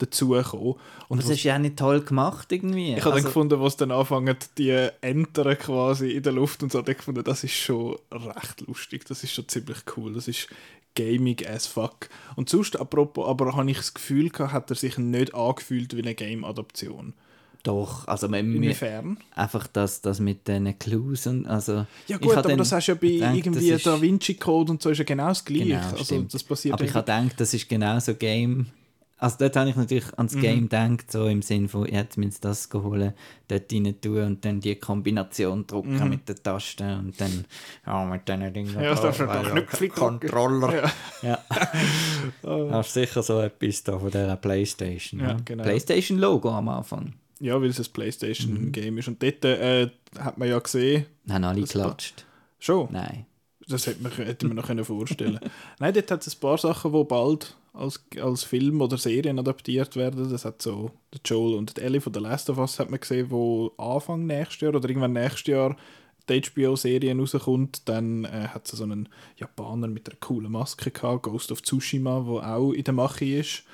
dazugekommen. Und das ist ja auch nicht toll gemacht irgendwie. Ich habe also, dann gefunden, was dann anfangen, die Enter quasi in der Luft und so, ich gefunden, das ist schon recht lustig, das ist schon ziemlich cool, das ist gaming as fuck. Und sonst, apropos, aber habe ich das Gefühl gehabt, hat er sich nicht angefühlt wie eine Game-Adaption. Doch, also Inwiefern? Einfach das, das mit den Clues und also... Ja gut, aber das hast du ja bei gedacht, irgendwie Da Vinci Code und so ist ja genau das Gleiche. Genau, also, das passiert aber ich habe gedacht, das ist genauso Game also dort habe ich natürlich ans mhm. Game gedacht, so im Sinne von, jetzt müssen das holen, dort rein tun und dann die Kombination drücken mhm. mit den Tasten und dann ja, mit diesen Dingen. Ja, das ist doch Knöpfchen Controller. Ja. ja. Das ist sicher so etwas da von dieser Playstation. Ja, ja. Genau. Playstation-Logo am Anfang. Ja, weil es ein Playstation-Game mhm. ist. Und dort äh, hat man ja gesehen... Haben alle geklatscht? Schon? Nein. Das hätte man, hätte man noch vorstellen können. Nein, dort hat es ein paar Sachen, die bald als, als Film oder Serien adaptiert werden. Das hat so der Joel und die Ellie von The Last of Us hat man gesehen, wo Anfang nächstes Jahr oder irgendwann nächstes Jahr die HBO-Serie rauskommt. Dann äh, hat es so einen Japaner mit einer coolen Maske gehabt, Ghost of Tsushima, wo auch in der Mache ist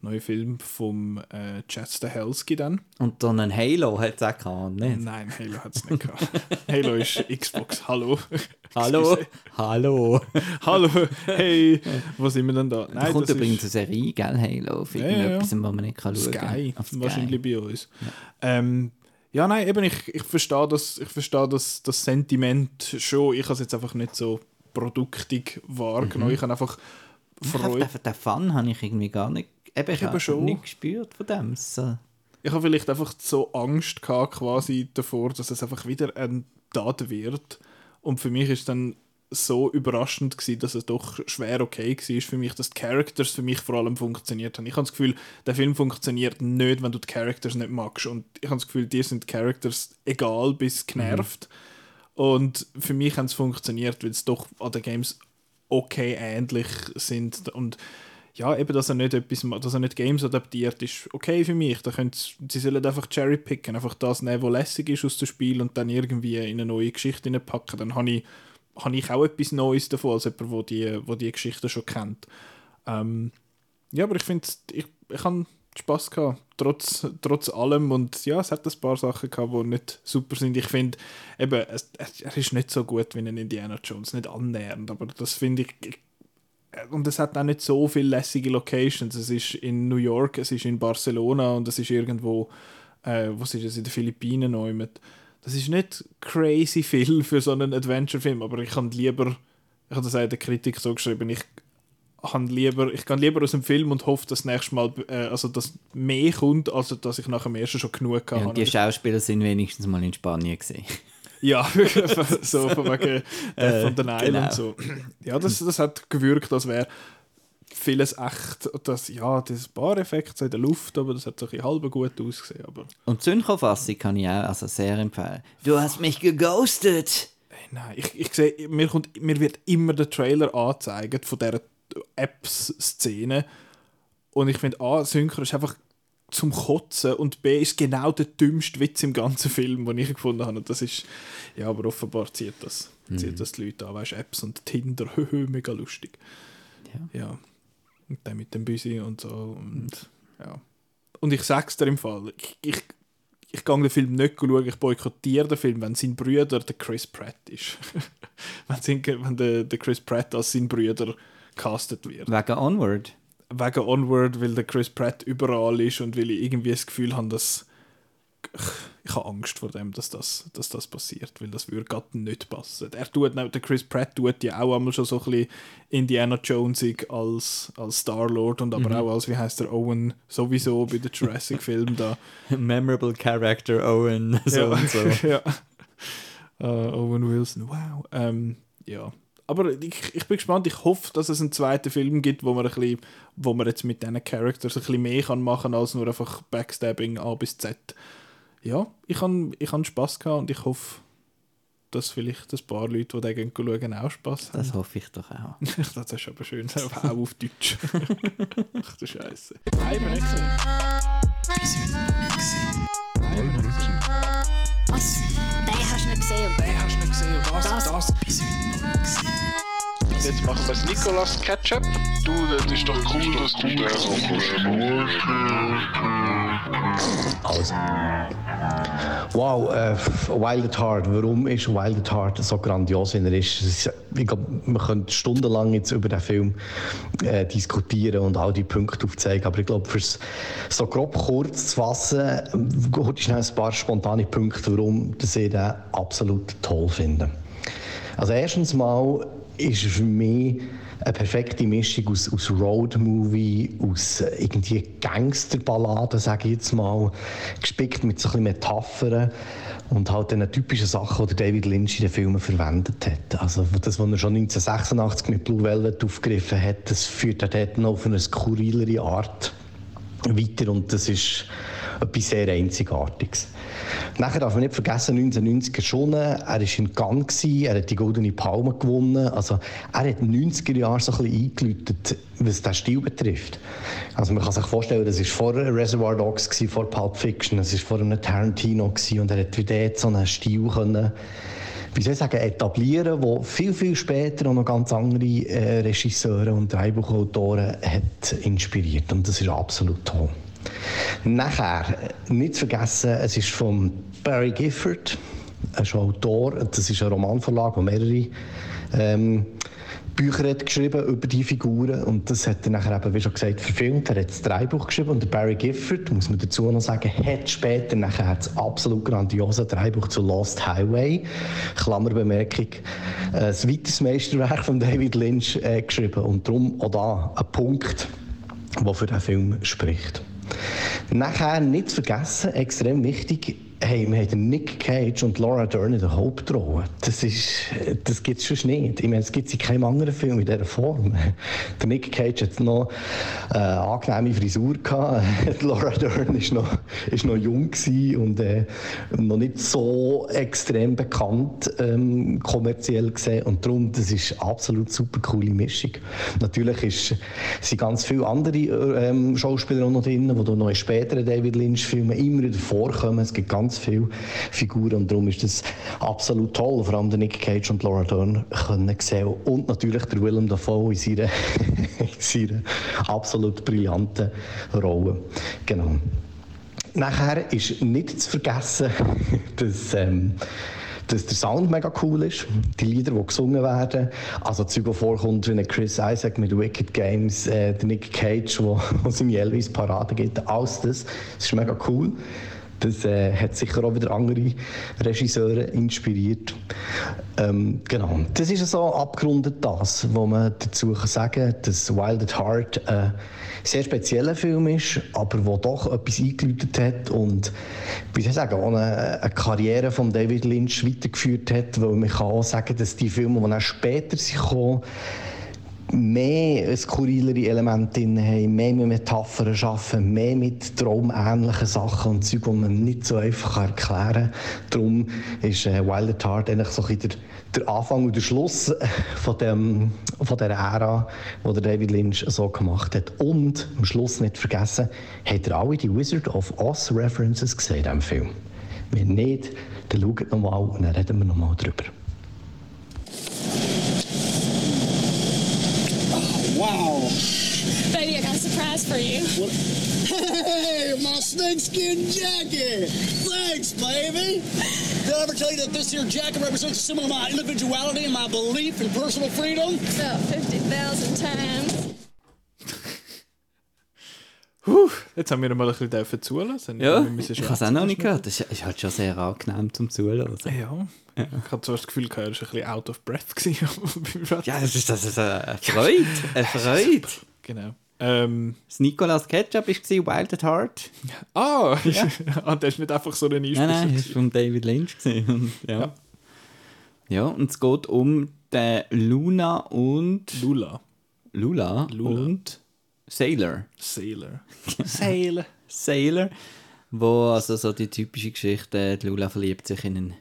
neue Film vom äh, Chad Stahelski dann. Und dann ein Halo hat es auch gehabt, nicht? Nein, Halo hat es nicht gehabt. Halo ist Xbox, hallo. Hallo, hallo. hallo, hey, wo sind wir denn da? Nein, da kommt übrigens eine Serie, gell, Halo, auf irgendetwas, ja, ja. was man nicht kann schauen kann. Sky, wahrscheinlich bei uns. Ja. Ähm, ja, nein, eben, ich, ich verstehe das, ich verstehe das, das Sentiment schon. Ich habe es jetzt einfach nicht so produktig wahrgenommen. Mhm. Ich habe einfach Freude. Den Fun habe ich irgendwie gar nicht Eben, ich, ich habe schon nicht gespürt von dem. So. Ich habe vielleicht einfach so Angst gehabt, quasi davor, dass es einfach wieder ein Tat wird. Und für mich ist dann so überraschend gewesen, dass es doch schwer okay war für mich, dass die Characters für mich vor allem funktioniert haben. Ich habe das Gefühl, der Film funktioniert nicht, wenn du die Characters nicht magst. Und ich habe das Gefühl, dir sind die Characters egal bis genervt. Mhm. Und für mich haben es funktioniert, weil es doch an den Games okay ähnlich sind. Und ja, eben, dass er nicht etwas, dass er nicht Games adaptiert, ist okay für mich. Da sie sollen einfach Cherry picken, einfach das nehmen, was lässig ist aus dem Spiel und dann irgendwie in eine neue Geschichte packen. Dann habe ich, hab ich auch etwas Neues davon, als jemand, der die, wo die Geschichte schon kennt. Ähm, ja, aber ich finde, ich, ich habe Spass gehabt, trotz, trotz allem. Und ja, es hat ein paar Sachen gehabt, die nicht super sind. Ich finde, eben, es, er ist nicht so gut wie ein Indiana Jones, nicht annähernd, aber das finde ich und es hat auch nicht so viele lässige Locations. Es ist in New York, es ist in Barcelona und es ist irgendwo, äh, was ist es, in den Philippinen noch. Das ist nicht crazy viel für so einen Adventure-Film, aber ich kann lieber, ich habe das auch in der Kritik so geschrieben, ich kann lieber, ich kann lieber aus dem Film und hoffe, dass nächstes Mal, äh, also dass mehr kommt, als dass ich nach dem ersten schon genug habe. Ja, die Schauspieler sind wenigstens mal in Spanien gesehen. Ja, so von wegen äh, von den Island genau. so. Ja, das, das hat gewirkt, als wäre vieles echt. Das, ja, das Bareffekt in der Luft, aber das hat so ein halb gut ausgesehen. Aber. Und Synchrofassung kann ich auch also sehr empfehlen. Du hast mich geghostet! Nein, ich, ich sehe, mir, kommt, mir wird immer der Trailer angezeigt von dieser Apps-Szene. Und ich finde, A, Synchro ist einfach zum Kotzen und B ist genau der dümmste Witz im ganzen Film, den ich gefunden habe. Und das ist, ja, aber offenbar zieht das, mhm. zieht das die Leute an, weißt Apps und Tinder, mega lustig. Ja. ja. Und dann mit dem Büsi und so und ja. Und ich sag's dir im Fall, ich, ich, ich gehe den Film nicht schauen, ich boykottiere den Film, wenn sein Bruder der Chris Pratt ist. wenn, sein, wenn der, der Chris Pratt als sein Bruder castet wird. Wegen Onward? Wegen Onward, weil der Chris Pratt überall ist und weil ich irgendwie das Gefühl habe, dass ich habe Angst vor dem, dass das, dass das passiert, weil das würde gerade nicht passen. Er tut, der Chris Pratt tut ja auch einmal schon so ein bisschen Indiana Jonesig als, als Star-Lord und aber mhm. auch als, wie heißt der, Owen sowieso bei den Jurassic-Filmen da. Memorable Character Owen, so ja. und so. ja. Uh, Owen Wilson, wow. Ähm, ja, aber ich, ich bin gespannt. Ich hoffe, dass es einen zweiten Film gibt, wo man, ein bisschen, wo man jetzt mit diesen Characters ein bisschen mehr kann machen kann, als nur einfach Backstabbing A bis Z. Ja, ich habe ich hab Spass gehabt und ich hoffe, dass vielleicht ein paar Leute, die den schauen, auch Spass haben. Das hoffe ich doch auch. das ist aber schön, auch auf Deutsch. Ach du Scheiße. Nein, wir nicht gesehen. Bis heute noch nicht gesehen. Nein, wir nicht gesehen. Was? Den hast du nicht gesehen. Den hast du nicht gesehen. und Das, Das- das. Jetzt machen wir das Nicolas Ketchup. Du, das ist doch cool, dass du den Also. Wow, äh, Wild at Heart. Warum ist Wild at Heart so grandios, wie er ist? Ich glaube, man könnte stundenlang jetzt über den Film äh, diskutieren und all die Punkte aufzeigen. Aber ich glaube, fürs so grob kurz zu fassen, kurz schnell ein paar spontane Punkte, warum ich den absolut toll finde. Also erstens mal ist für mich eine perfekte Mischung aus, aus Road-Movie, aus äh, irgendwie Gangsterballaden, sage ich jetzt mal, gespickt mit so ein bisschen Metaphern und halt den typischen Sachen, die David Lynch in den Filmen verwendet hat. Also das, was er schon 1986 mit Blue Velvet aufgegriffen hat, das führt er dort noch auf eine skurrilere Art weiter und das ist etwas sehr Einzigartiges. Nachher darf man nicht vergessen, 1990er schon, er war in Cannes, gewesen, er hat die Goldene Palme gewonnen, also er hat in den 90er Jahren so ein bisschen eingeläutet, was den Stil betrifft. Also man kann sich vorstellen, das war vor Reservoir Dogs, gewesen, vor Pulp Fiction, das war vor einem Tarantino gewesen, und er hat wieder so einen Stil können wie soll ich sagen, etablieren, wo viel, viel später noch ganz andere äh, Regisseure und Drehbuchautoren hat inspiriert. Und das ist absolut toll. Nachher, äh, nicht zu vergessen, es ist von Barry Gifford, ist Autor, das ist ein Romanverlag, der mehrere ähm, Bücher hat geschrieben über die Figuren und das hat er nachher eben, wie schon gesagt, verfilmt. Er hat das Drehbuch geschrieben und Barry Gifford, muss man dazu noch sagen, hat später nachher das absolut grandiose Drehbuch zu Lost Highway, Klammerbemerkung, äh, das weiteres Meisterwerk von David Lynch äh, geschrieben und darum auch da ein Punkt, der für den Film spricht. Nachher nicht vergessen, extrem wichtig, hey, wir haben Nick Cage und Laura Dern in der Hauptrolle. Das, das gibt es schon nicht. Ich meine, es gibt in keinem anderen Film in dieser Form. Der Nick Cage hat noch äh, angenehme Frisur gehabt. Laura Dern ist noch, ist noch jung und äh, noch nicht so extrem bekannt ähm, kommerziell gesehen. Und darum, das ist eine absolut super coole Mischung. Natürlich ist, sind ganz viele andere ähm, Schauspieler noch drin, die noch in späteren David Lynch-Filmen immer wieder vorkommen. Es gibt ganz viele Figuren und darum ist das absolut toll, vor allem Nick Cage und Laura Dern können sehen und natürlich der Willem Dafoe in seiner, in seiner absolut brillanten Rolle. Genau. Nachher ist nicht zu vergessen, dass, ähm, dass der Sound mega cool ist. Die Lieder, die gesungen werden. Also die vorkommt, wie Chris Isaac mit Wicked Games, äh, der Nick Cage, wo, wo seine Elvis-Parade gibt. Alles das, das ist mega cool. Das äh, hat sicher auch wieder andere Regisseure inspiriert. Ähm, genau. Das ist so abgerundet das, was man dazu kann sagen kann, dass Wild at Heart ein sehr spezieller Film ist, aber wo doch etwas eingeläutet hat und wie soll ich sagen, auch eine, eine Karriere von David Lynch weitergeführt hat, weil man kann auch sagen, dass die Filme, die dann später sind mehr skurrilere Elemente drin haben, mehr mit Metaphern arbeiten, mehr mit traumähnlichen Sachen und Zeug, die man nicht so einfach erklären kann. Darum ist äh, Wild at Heart eigentlich so ein der, der Anfang und der Schluss von, dem, von der Ära, die David Lynch so gemacht hat. Und am Schluss nicht vergessen, hat er alle die Wizard of Oz References gesehen in diesem Film? Wenn nicht, dann schaut nochmal und dann reden wir nochmal drüber. Wow. Baby, I got a surprise for you. Hey, my snakeskin jacket. Thanks, baby. Did I ever tell you that this here jacket represents a symbol of my individuality and my belief in personal freedom? About 50,000 times. Puh, jetzt haben wir mal ein bisschen zulassen. Ja, ich habe es auch noch nicht gehört. Das ist, halt schon sehr angenehm zum Zuhören. Ja. Ich hatte zuerst das Gefühl, er war ein bisschen out of breath. gewesen. Ja, das ist, das ist eine Freude. Eine Freude. Genau. Ähm, Das Nicolas Ketchup war Wild at Heart. ah, ah, das ist nicht einfach so eine Nein, nein, das war von David Lynch. Und, ja. Ja. ja. und es geht um äh, Luna und Lula. Lula, Lula. und Sailor. Sailor. Sailor. Sailor, wo also so die typische Geschichte, die Lula verliebt sich in einen,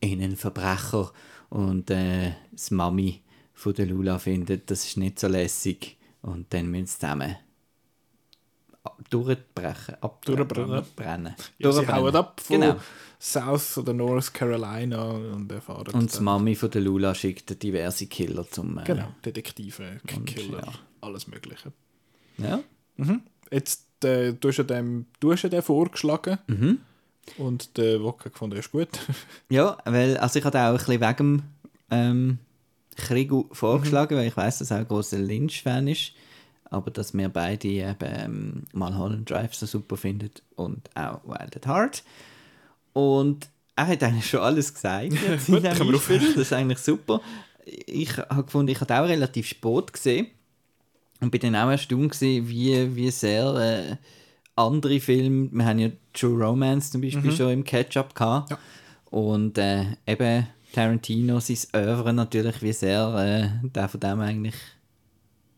in einen Verbrecher und äh, das Mami von der Lula findet, das ist nicht so lässig und dann müssen sie zusammen durchbrechen, ab, Durchbrennen. durchbrennen. Ja, sie hauen ab von Genau. South oder North Carolina und erfahren Und die Mami von der Lula schickt diverse Killer zum... Äh, Genau, Detektive, Und, Killer, ja. alles Mögliche. Ja. Jetzt, äh, du hast ja dem, du hast ja den vorgeschlagen Mhm. und der Wocke gefunden, ist gut. Ja, weil also ich hatte auch ein bisschen wegen dem ähm, Krieg vorgeschlagen, weil ich weiß, dass er ein großer Lynch-Fan ist, aber dass wir beide eben ähm, Mulholland Drive so super finden und auch Wild at Heart. Und er hat eigentlich schon alles gesagt. jetzt Gut, das ist eigentlich super. Ich habe gefunden, ich habe auch relativ spät gesehen und bin dann auch erstaunt gewesen, wie, wie sehr äh, andere Filme, wir haben ja True Romance zum Beispiel schon im Catch-up gehabt Ja. und äh, eben Tarantino, sein Oeuvre natürlich, wie sehr äh, der von dem eigentlich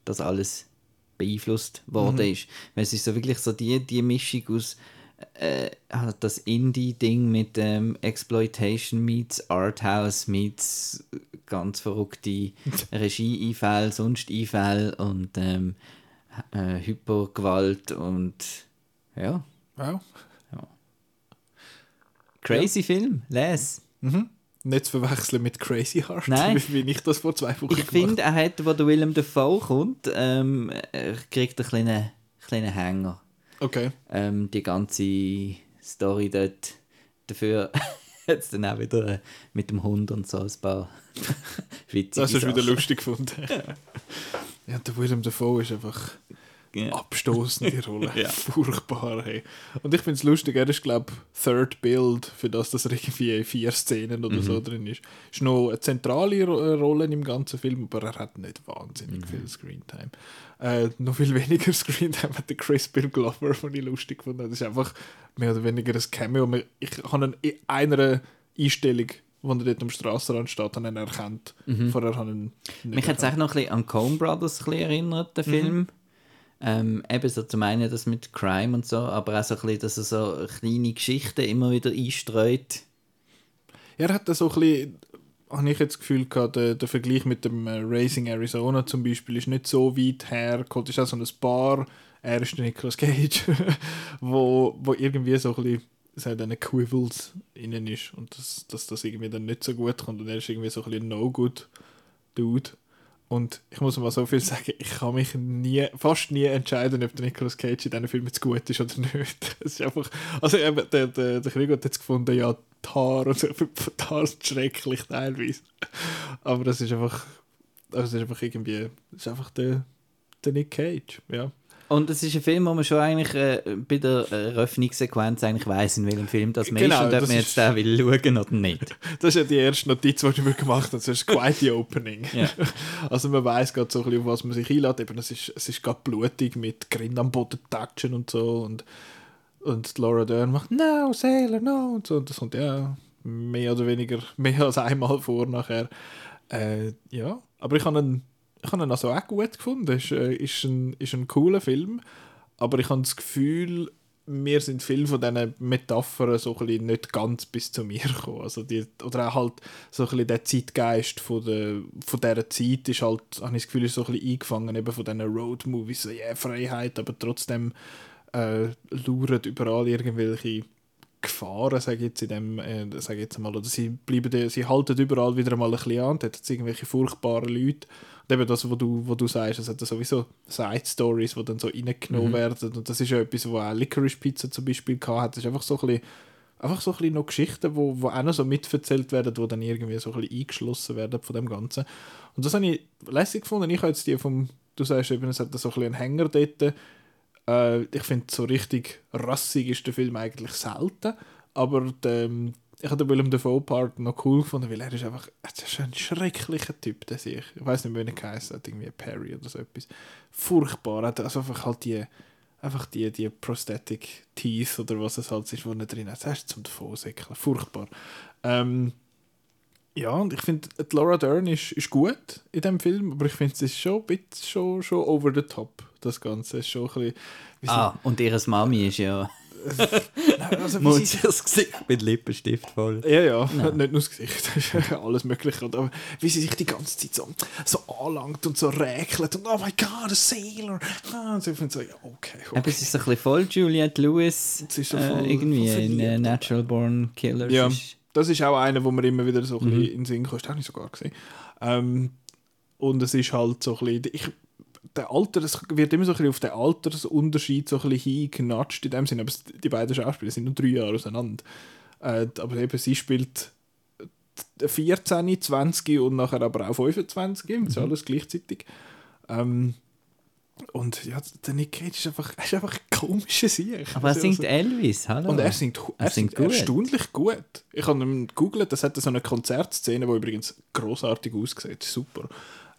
das alles beeinflusst worden ist. Weil es ist so wirklich so die, die Mischung aus äh, das Indie-Ding mit ähm, Exploitation meets Arthouse meets ganz verrückte Regie-Einfälle, sonst Einfälle und ähm, äh, Hypergewalt und ja, Wow. crazy Film, les. Nicht zu verwechseln mit Crazy Heart, Nein. wie ich das vor zwei Wochen Ich finde, er hat, wo der Willem Dafoe kommt, ähm, er kriegt einen kleinen, kleinen Hänger. Okay. ähm, die ganze Story dort. Dafür hat es dann auch wieder äh, mit dem Hund und so ein paar witzige Das hast du wieder lustig gefunden. ja, der Willem Dafoe ist einfach Ja. abstoßende Rolle. Ja. Furchtbar, hey. Und ich finde es lustig, er ist, glaube ich, Third Build, für das, dass er irgendwie in vier Szenen oder Mhm. so drin ist. Ist noch eine zentrale äh, Rolle im ganzen Film, aber er hat nicht wahnsinnig Mhm. viel Screentime. Äh, noch viel weniger Screentime hat der Chris Bill Glover, den ich lustig fand. Das ist einfach mehr oder weniger ein Cameo. Ich habe in einer Einstellung, wo er dort am Strassenrand steht, habe ihn erkannt. Vorher habe ich ihn Mhm. Mich hat es auch noch ein bisschen an Coen Brothers ein bisschen erinnert, der Film. Ähm, eben so zum einen das mit Crime und so, aber auch so ein bisschen, dass er so kleine Geschichten immer wieder einstreut. Er hat da so ein bisschen, habe ich jetzt das Gefühl gehabt, der, der Vergleich mit dem äh, Racing Arizona zum Beispiel ist nicht so weit hergeholt. Ist auch so ein Paar, er ist der Nicolas Cage, wo, wo irgendwie so ein bisschen es eine Quibbles innen ist und dass, dass das irgendwie dann nicht so gut kommt und er ist irgendwie so ein bisschen No-Good-Dude. Und ich muss mal so viel sagen, ich kann mich nie, fast nie entscheiden, ob der Nicolas Cage in diesen Film jetzt gut ist oder nicht. Es ist einfach, also eben, der, der, der Krieg hat jetzt gefunden, ja, die Haare und so, die Haare sind schrecklich teilweise. Aber das ist einfach, also das ist einfach irgendwie, das ist einfach der, der Nick Cage, ja. Und es ist ein Film, wo man schon eigentlich äh, bei der Eröffnungssequenz eigentlich weiss, in welchem Film das man Genau, ist und ob man jetzt den will schauen oder nicht. Das ist ja die erste Notiz, die mir gemacht habe. Das ist quite the opening. Ja. Also man weiß gerade so ein bisschen, auf was man sich einlädt. Eben, es ist, es ist gerade blutig mit Grin am Boden touchen und so. Und, und Laura Dern macht «No, Sailor, no!» und so. Und das kommt ja mehr oder weniger, mehr als einmal vor nachher. Äh, ja, aber ich habe ihn, ich habe ihn also auch gut gefunden. Ist, äh, ist, ein, ist ein cooler Film. Aber ich habe das Gefühl, mir sind viele von diesen Metaphern so ein bisschen nicht ganz bis zu mir gekommen. Also die, oder auch halt so ein bisschen der Zeitgeist von, der, von dieser Zeit ist halt, habe ich das Gefühl, ist so ein bisschen eingefangen eben von diesen Road-Movies, so, yeah, Freiheit, aber trotzdem äh, lauern überall irgendwelche Gefahren, sage ich jetzt in dem, äh, sage jetzt mal, oder sie bleiben, da- sie halten überall wieder mal ein bisschen an, dort hat irgendwelche furchtbaren Leute eben das, was du, wo du sagst, es hat ja sowieso Side-Stories, die dann so reingenommen werden und das ist ja etwas, was auch Licorice Pizza zum Beispiel gehabt hat, das ist einfach so ein bisschen einfach so ein bisschen noch Geschichten, wo, wo auch noch so mitverzählt werden, die dann irgendwie so ein bisschen eingeschlossen werden von dem Ganzen. Und das habe ich lässig gefunden. Ich habe jetzt die vom, du sagst eben, es hat so ein bisschen einen Hänger dort. Äh, ich finde, so richtig rassig ist der Film eigentlich selten. Aber der, ich habe den Willem Dafoe Part noch cool gefunden, weil er ist einfach er ist ein schrecklicher Typ, der sich. Ich weiß nicht, wie er geheißen hat, irgendwie Perry oder so etwas. Furchtbar. Er hat also einfach halt die, einfach die, die Prosthetic Teeth oder was es halt ist, wo er drin hat. Das ist zum Davonsäckeln. Furchtbar. Ähm, Ja, und ich finde, Laura Dern ist, ist gut in dem Film, aber ich finde, es ist schon ein bisschen schon, schon over the top, das Ganze. Ist schon ein bisschen... Ah, und ihre Mami ist ja... also, wie Muss sie- das Gesicht mit Lippenstift voll. Ja, ja, nicht nur das Gesicht, alles Mögliche. Und, aber wie sie sich die ganze Zeit so, so anlangt und so räkelt und oh my god, a sailor. Ah, Und so, ich finde so, ja, okay, Aber okay. es ist so ein bisschen voll Juliette Lewis Sie ist so äh, voll- irgendwie voll in äh. Natural Born Killers. Ja, das ist auch einer, wo man immer wieder so ein Mhm. bisschen in den Sinn kommt. Das habe ich sogar gesehen. Ähm, und es ist halt so ein bisschen, ich, der Alter, es wird immer so ein bisschen auf den Altersunterschied so ein bisschen hingenatscht in dem Sinne, aber die beiden Schauspieler sind nur drei Jahre auseinander. Äh, aber eben, sie spielt 14, 20 und nachher aber auch 25, das Mhm. ist alles gleichzeitig. Ähm, und ja, der Nick Cage ist einfach, ist einfach ein komischer Sieg. aber er singt Elvis, hallo? Und er singt, er Er singt, singt gut. erstaunlich gut. Ich habe ihn gegoogelt, das hat so eine Konzertszene, die übrigens großartig aussieht. Super.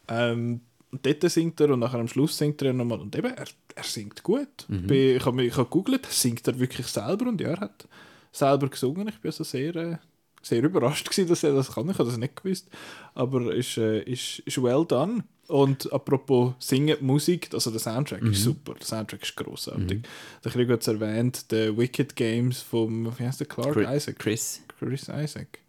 Ähm, und dort singt er und nachher am Schluss singt er nochmal. Und eben, er, er singt gut. Mhm. Ich habe ich habe gegoogelt, singt er wirklich selber und ja, er hat selber gesungen. Ich bin also sehr, äh, sehr überrascht gewesen, dass er das kann. Ich habe das nicht gewusst. Aber ist, äh, ist, ist well done. Und apropos Singen, Musik, also der Soundtrack Mhm. ist super. Der Soundtrack ist großartig. Der Krieg hat es erwähnt, der Wicked Games vom, wie heißt der, Clark Chris- Isaac? Chris. Chris Isaac.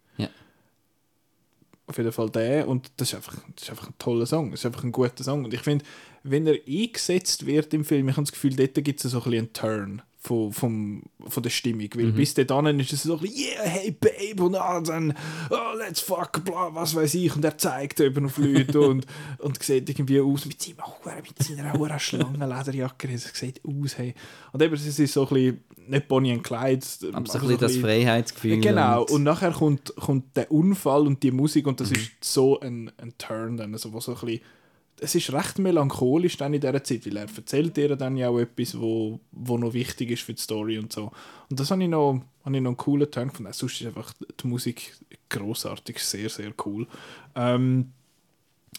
Auf jeden Fall der und das ist, einfach, das ist einfach ein toller Song. Das ist einfach ein guter Song. Und ich finde, wenn er eingesetzt wird im Film, ich habe das Gefühl, dort gibt es so ein bisschen einen Turn von, vom, von der Stimmung. Weil Mhm. bis dahin ist es so yeah, hey Babe, und ah, dann, oh, let's fuck, bla, was weiß ich. Und er zeigt eben auf Leute und, und sieht irgendwie aus mit, seinem, Huren- mit seiner hohen Schlangenlederjacke. Es sieht aus, hey. Und eben, es ist so ein bisschen, nicht Bonnie und Clyde. Aber so ein bisschen das Freiheitsgefühl. Genau, und- und nachher kommt, kommt der Unfall und die Musik und das Mhm. ist so ein, ein Turn dann, also wo so ein bisschen, es ist recht melancholisch dann in dieser Zeit, weil er erzählt ihr dann ja auch etwas, wo, wo noch wichtig ist für die Story und so. Und das habe ich noch, habe ich noch einen coolen Turn gefunden. Sonst ist einfach die Musik großartig, sehr, sehr cool. Ähm,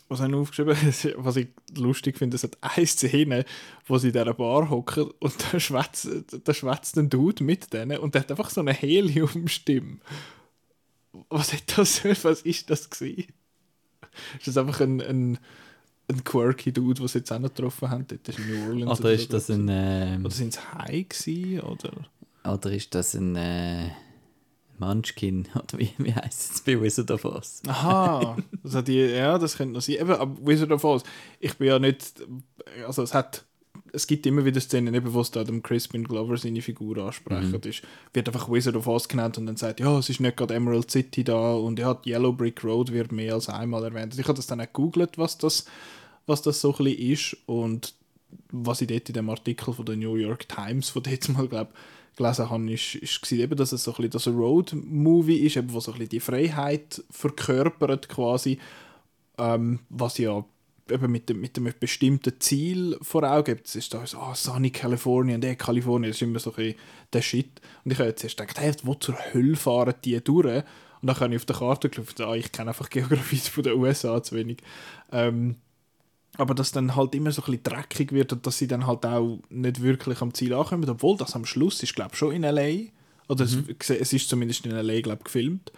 was habe ich aufgeschrieben? Was ich lustig finde, es hat eine Szene, wo sie in dieser Bar hocken und da schwätzt, da schwätzt ein Dude mit denen und der hat einfach so eine Heliumstimme. Was hat das, was ist das gewesen? Ist das einfach ein, ein, ein quirky Dude, den sie jetzt auch noch getroffen haben? Dort ist in New Orleans. Oder ist das ein... Ähm, Oder sind es High gewesen, oder? oder ist das ein... Äh, Munchkin? Oder wie, wie heisst es bei Wizard of Oz? Aha, also die, ja, das könnte noch sein. Eben, aber Wizard of Oz, ich bin ja nicht, also es hat, es gibt immer wieder Szenen, eben, wo es da dem Crispin Glover seine Figur ansprechen. Mhm. Ist, wird einfach Wizard of Oz genannt und dann sagt, ja, es ist nicht gerade Emerald City da und ja, Yellow Brick Road wird mehr als einmal erwähnt. Ich habe das dann auch gegoogelt, was das, was das so ein ist und was ich dort in dem Artikel von der New York Times von dort mal, glaube gelesen habe, ist, ist gewesen, eben, dass es so ein bisschen Road-Movie ist, eben, wo so ein bisschen die Freiheit verkörpert quasi, ähm, was ja eben mit dem, mit einem bestimmten Ziel vor Augen gibt. Es ist da so, ah, Sunny California und eh Kalifornien, das ist immer so ein bisschen der Shit. Und ich habe jetzt erst gedacht, hey, wo zur Hölle fahren die durch? Und dann habe ich auf der Karte geschaut, ah, ich kenne einfach Geografie von den USA zu wenig. Ähm, aber dass dann halt immer so ein bisschen dreckig wird und dass sie dann halt auch nicht wirklich am Ziel ankommen, obwohl das am Schluss ist, glaube ich, schon in L.A. Oder es, es ist zumindest in L.A., glaube ich, gefilmt.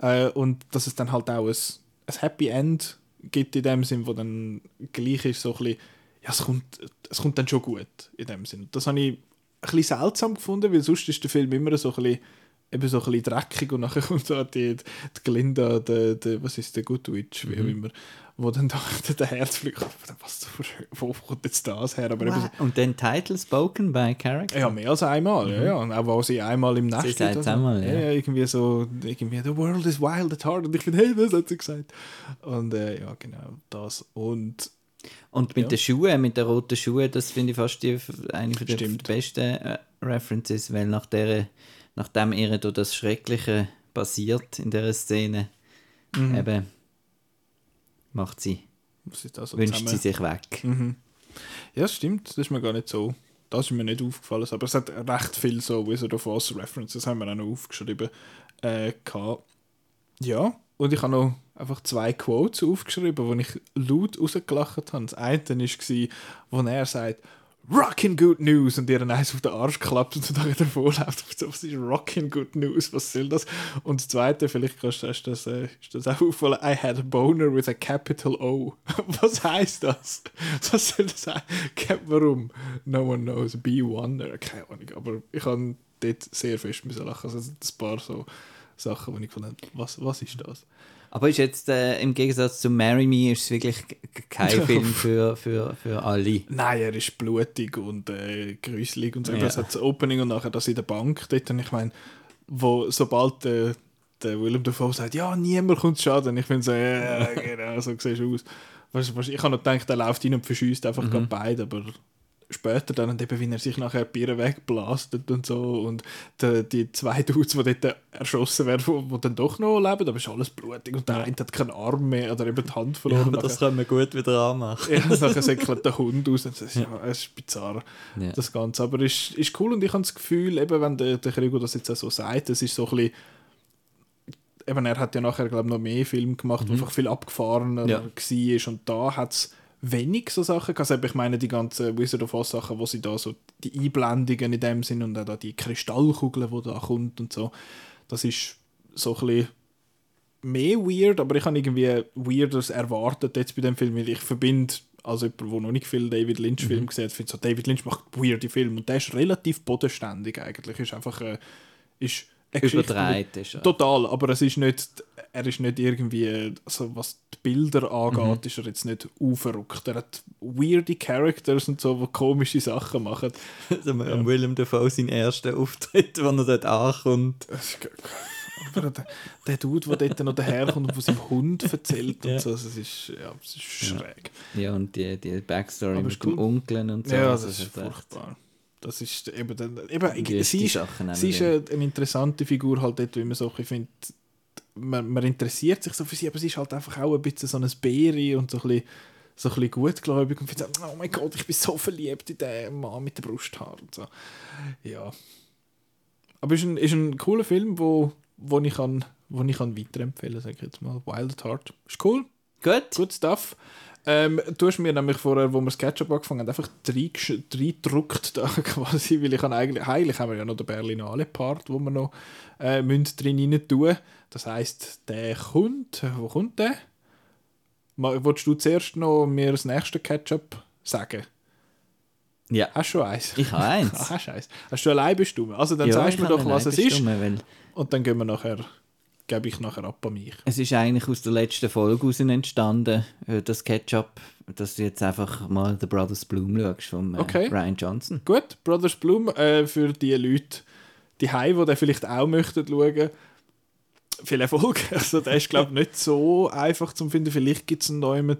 Äh, und dass es dann halt auch ein, ein Happy End gibt in dem Sinn, wo dann gleich ist so ein bisschen, ja, es kommt, es kommt dann schon gut in dem Sinn. Das habe ich ein bisschen seltsam gefunden, weil sonst ist der Film immer so ein bisschen eben so ein bisschen dreckig und nachher kommt da die, die Glinda, der, der, was ist der Goodwitch, wie auch immer, wo dann da der Herz fliegt. Was, wo kommt jetzt das her? Aber eben, Und dann Title spoken by Character? ja, mehr als einmal, ja, ja. Und auch wo sie einmal im Nest Sie also, einmal, ja. ja. irgendwie so, irgendwie, the world is wild at heart. Und ich finde, hey, das hat sie gesagt. Und äh, ja, genau, das. Und Und mit Ja. den Schuhen, mit den roten Schuhen, das finde ich fast die, eine der besten äh, References, weil nach der, nachdem ihr da das Schreckliche passiert in dieser Szene, Mhm. eben macht sie, so wünscht zusammen? sie sich weg. Ja, das stimmt. Das ist mir gar nicht so. Das ist mir nicht aufgefallen. Aber es hat recht viel so Wizard of Oz References, haben wir auch noch aufgeschrieben. Äh, gehabt. ja, und ich habe noch einfach zwei Quotes aufgeschrieben, wo ich laut rausgelacht habe. Das eine war, wo er sagt, Rockin' Good News und ihr eins auf den Arsch klappt und dann wieder vorläuft. So, Was ist Rockin' Good News? Was soll das? Und das zweite, vielleicht kannst du das, äh, ist das auch auffallen, I had a boner with a capital O. Was heißt das? Was soll das sein? Warum? No one knows. Be wonder. Keine Ahnung. Aber ich habe dort sehr fest müssen lachen. Also ein paar so Sachen, wo ich gefunden habe, was, was ist das? Aber ist jetzt äh, im Gegensatz zu Marry Me ist es wirklich kein Film für, für, für alle. Nein, er ist blutig und äh, gruselig und so. Ja. Es hat das Opening und nachher das in der Bank dort. Und ich meine, wo sobald der, der Willem Dafoe sagt, ja, niemand kommt zu Schaden. Ich bin so, ja, genau, so siehst du aus. Weißt, weißt, ich habe noch gedacht, er läuft hin und verschießt einfach Mhm. gerade beide, aber später dann, und eben, wie er sich nachher Bier wegblastet und so und die, die zwei Dudes, die dort erschossen werden, die, die dann doch noch leben, aber ist alles blutig und der eine hat keinen Arm mehr oder eben die Hand verloren. Aber das können wir gut wieder anmachen. Ja, nachher säckelt der Hund aus. Das ist, ja, es ist bizarr, Ja. das Ganze. Aber es ist, ist cool und ich habe das Gefühl, eben, wenn der, der Krigo das jetzt auch so sagt, es ist so ein bisschen. Eben, er hat ja nachher, glaube noch mehr Filme gemacht, die einfach viel abgefahrener Mhm. Ja. war. Und da hat es wenig so Sachen gehabt. Also, ich meine, die ganzen Wizard of Oz Sachen, wo sie da so die Einblendungen in dem sind und auch da die Kristallkugel, die da kommt und so. Das ist so ein bisschen mehr weird, aber ich habe irgendwie Weirdes erwartet jetzt bei dem Film, weil ich verbinde, als jemand, der noch nicht viel David Lynch-Film gesehen hat, finde so, David Lynch macht weirde Filme und der ist relativ bodenständig eigentlich. Ist einfach äh, ist die- ist. Total, aber es ist nicht, er ist nicht irgendwie, also was die Bilder angeht, ist er jetzt nicht aufverrückt. Er hat weirde Characters und so, die komische Sachen machen. Also, am Willem Dafoe sein erster Auftritt, wenn er dort ankommt. Ist Aber der, der Dude, der dort noch daherkommt und von seinem Hund erzählt und Ja. so, also es ist, ja, es ist schräg. Ja, und die, die Backstory Aber mit ist dem cool. Onkel und so. Ja, also das ist echt- furchtbar. Das ist eben, dann- eben Die- sie ist, Sachen sie ist eine, eine interessante Figur halt dort, wie man so findet, man, man interessiert sich so für sie, aber sie ist halt einfach auch ein bisschen so ein Bäri und so ein bisschen, so ein bisschen gutgläubig und findet oh mein Gott, ich bin so verliebt in den Mann mit den Brusthaaren und so. Ja. Aber es ist ein, ist ein cooler Film, wo, wo ich kann, wo ich kann weiterempfehlen, sage ich jetzt mal. Wild at Heart. Ist cool. Gut. Good stuff. Ähm, du hast mir nämlich vorher, wo wir das Ketchup angefangen haben, einfach reingedruckt da quasi, weil ich habe eigentlich, eigentlich haben wir ja noch den Berlinale-Part, wo wir noch äh, drin rein tun. Das heisst, der kommt, wo kommt der? Wolltest du zuerst noch mir das nächste Ketchup sagen? Ja. Hast du schon eins? Ich habe eins. Ah, hast du eins. Hast du allein bestimmt? Also dann Ja, sagst du mir doch, was es ist. Und dann gehen wir nachher, gebe ich nachher ab an mich. Es ist eigentlich aus der letzten Folge heraus entstanden, äh, das Ketchup, dass du jetzt einfach mal The Brothers Bloom schaust von äh, Okay. Ryan Johnson. Gut, Brothers Bloom, äh, für die Leute, die Heim, die den vielleicht auch möchten schauen, viel Erfolg. Also, der ist, glaube ich, nicht so einfach zu finden. Vielleicht gibt es einen neuen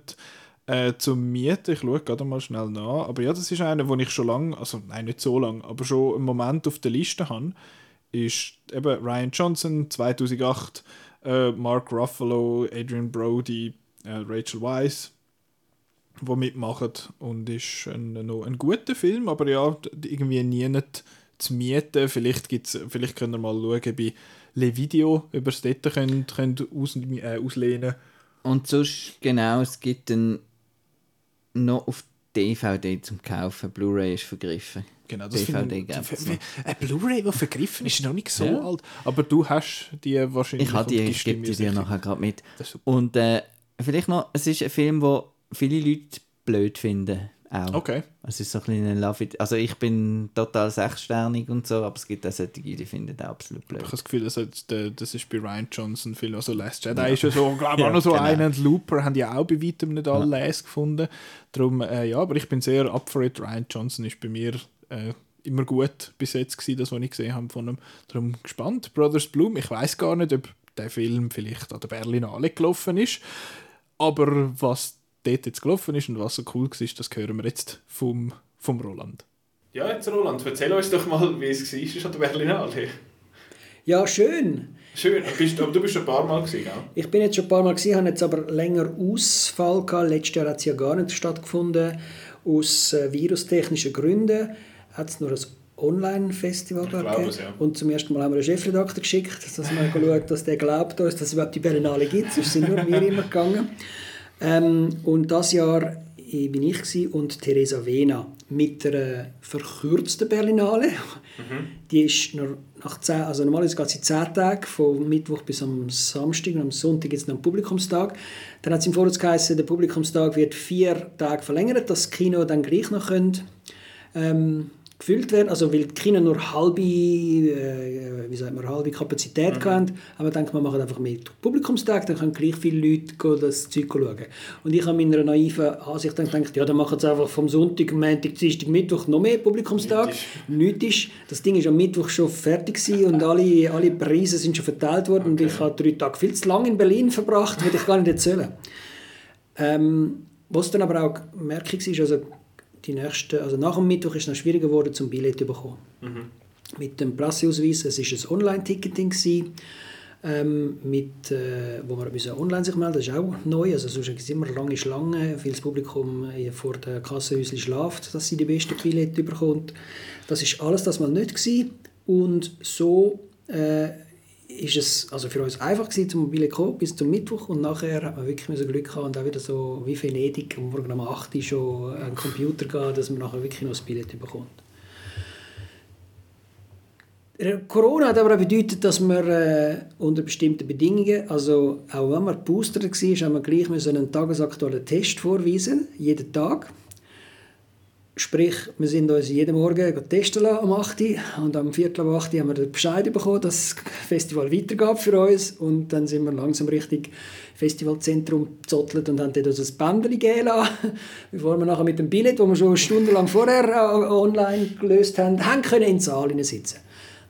äh, zum Mieten. Ich schaue gerade mal schnell nach. Aber ja, das ist einer, den ich schon lange, also nein, nicht so lange, aber schon einen Moment auf der Liste habe. Ist eben Ryan Johnson 2008, äh, Mark Ruffalo, Adrian Brody, äh, Rachel Weisz die mitmachen und ist ein, noch ein guter Film, aber ja, irgendwie nie nicht zu mieten. Vielleicht, gibt's, vielleicht könnt ihr mal schauen bei Le Video, ihr es dort könnt, könnt aus, äh, auslehnen Und sonst, genau, es gibt einen noch auf DVD zum Kaufen. Blu-ray ist vergriffen. Genau, das DVD finde gibt's noch. Ein Blu-ray, der vergriffen ist, ist noch nicht so Ja. alt. Aber du hast die wahrscheinlich. Ich habe die, ich gebe die dir nachher gerade mit. Und äh, vielleicht noch, es ist ein Film, wo viele Leute blöd finden. Auch. Okay. Es ist so ein kleiner Love it. Also ich bin total sechssternig und so, aber es gibt auch solche, die finden das absolut blöd. Ich habe das Gefühl, das, hat, der- das ist bei Ryan Johnson viel. Also Last Jedi ist ja so, glaube ich, Ja, auch noch so genau. einer. Und Looper haben ja auch bei weitem nicht alle Les gefunden. Darum, äh, ja, aber ich bin sehr up for it. Ryan Johnson ist bei mir äh, immer gut bis jetzt gewesen, das, was ich gesehen habe von ihm. Darum gespannt. Brothers Bloom, ich weiß gar nicht, ob der Film vielleicht an der Berlinale gelaufen ist. Aber was dort jetzt gelaufen ist und was so cool war, das hören wir jetzt vom, vom Roland. Ja, jetzt Roland, erzähl uns doch mal, wie es war an der Berlinale. Ja, schön. Schön, bist, aber du bist schon ein paar Mal gewesen, gell? Ich bin jetzt schon ein paar Mal gesehen, habe jetzt aber länger Ausfall gehabt. Letztes Jahr hat es ja gar nicht stattgefunden. Aus äh, virustechnischen Gründen hat es nur ein Online-Festival glaube gegeben. es, ja. Und zum ersten Mal haben wir einen Chefredakteur geschickt, dass wir schauen, dass der glaubt uns, dass es überhaupt die Berlinale gibt. Sonst sind nur wir immer gegangen. Ähm, und das Jahr ich- bin ich und Teresa Vena mit der verkürzten Berlinale. Die ist nach zehn, also normalerweise geht sie zehn Tage, von Mittwoch bis am Samstag und am Sonntag ist noch ein Publikumstag. Dann hat es im Voraus geheißen, der Publikumstag wird vier Tage verlängert, dass das Kino dann gleich noch können, ähm, gefüllt werden, also weil die Kino nur halbe, äh, wie sagt man, halbe Kapazität mhm. hatten, aber dann wir machen einfach mehr Publikumstag, dann können gleich viele Leute gehen, das Zeug schauen. Und ich habe meiner naiven Ansicht dann gedacht, ja, dann machen sie einfach vom Sonntag, Montag, Dienstag, Mittwoch noch mehr Publikumstag. Nichts ist. Das Ding ist am Mittwoch schon fertig gewesen und alle, alle Preise sind schon verteilt worden und ich habe drei Tage viel zu lange in Berlin verbracht, würde ich gar nicht erzählen. Ähm, was dann aber auch merklich ist, also die nächste, also nach dem Mittwoch ist es noch schwieriger geworden, zum Billett zu bekommen. Mit dem Presseausweis, es war ein Online-Ticketing, ähm, mit, äh, wo man müssen online sich melden Das ist auch neu, also sonst gibt es immer lange Schlangen, weil das Publikum äh, vor der Kassenhäuschen schläft, dass sie die besten Billette bekommt. Das ist alles das mal nicht gewesen. und so äh, ist es also für uns einfach gewesen, zum Mobile kommen, bis zum Mittwoch und nachher hat man wirklich müssen Glück haben und auch wieder so wie Venedig am Morgen um 8 Uhr schon einen Computer gehen, dass man nachher wirklich noch das Billett bekommt. Corona hat aber auch bedeutet, dass wir äh, unter bestimmten Bedingungen, also auch wenn man Booster war, haben wir gleich einen tagesaktuellen Test vorweisen, jeden Tag. Sprich, wir sind uns jeden Morgen testen lassen, um 8 Uhr und am Viertel ab 8 Uhr haben wir Bescheid bekommen, dass das Festival weitergeht für uns und dann sind wir langsam richtig Festivalzentrum gezottelt und haben dort ein Bändchen geben lassen, bevor wir nachher mit dem Billett, das wir schon stundenlang vorher äh, online gelöst haben, haben können in den Saal sitzen.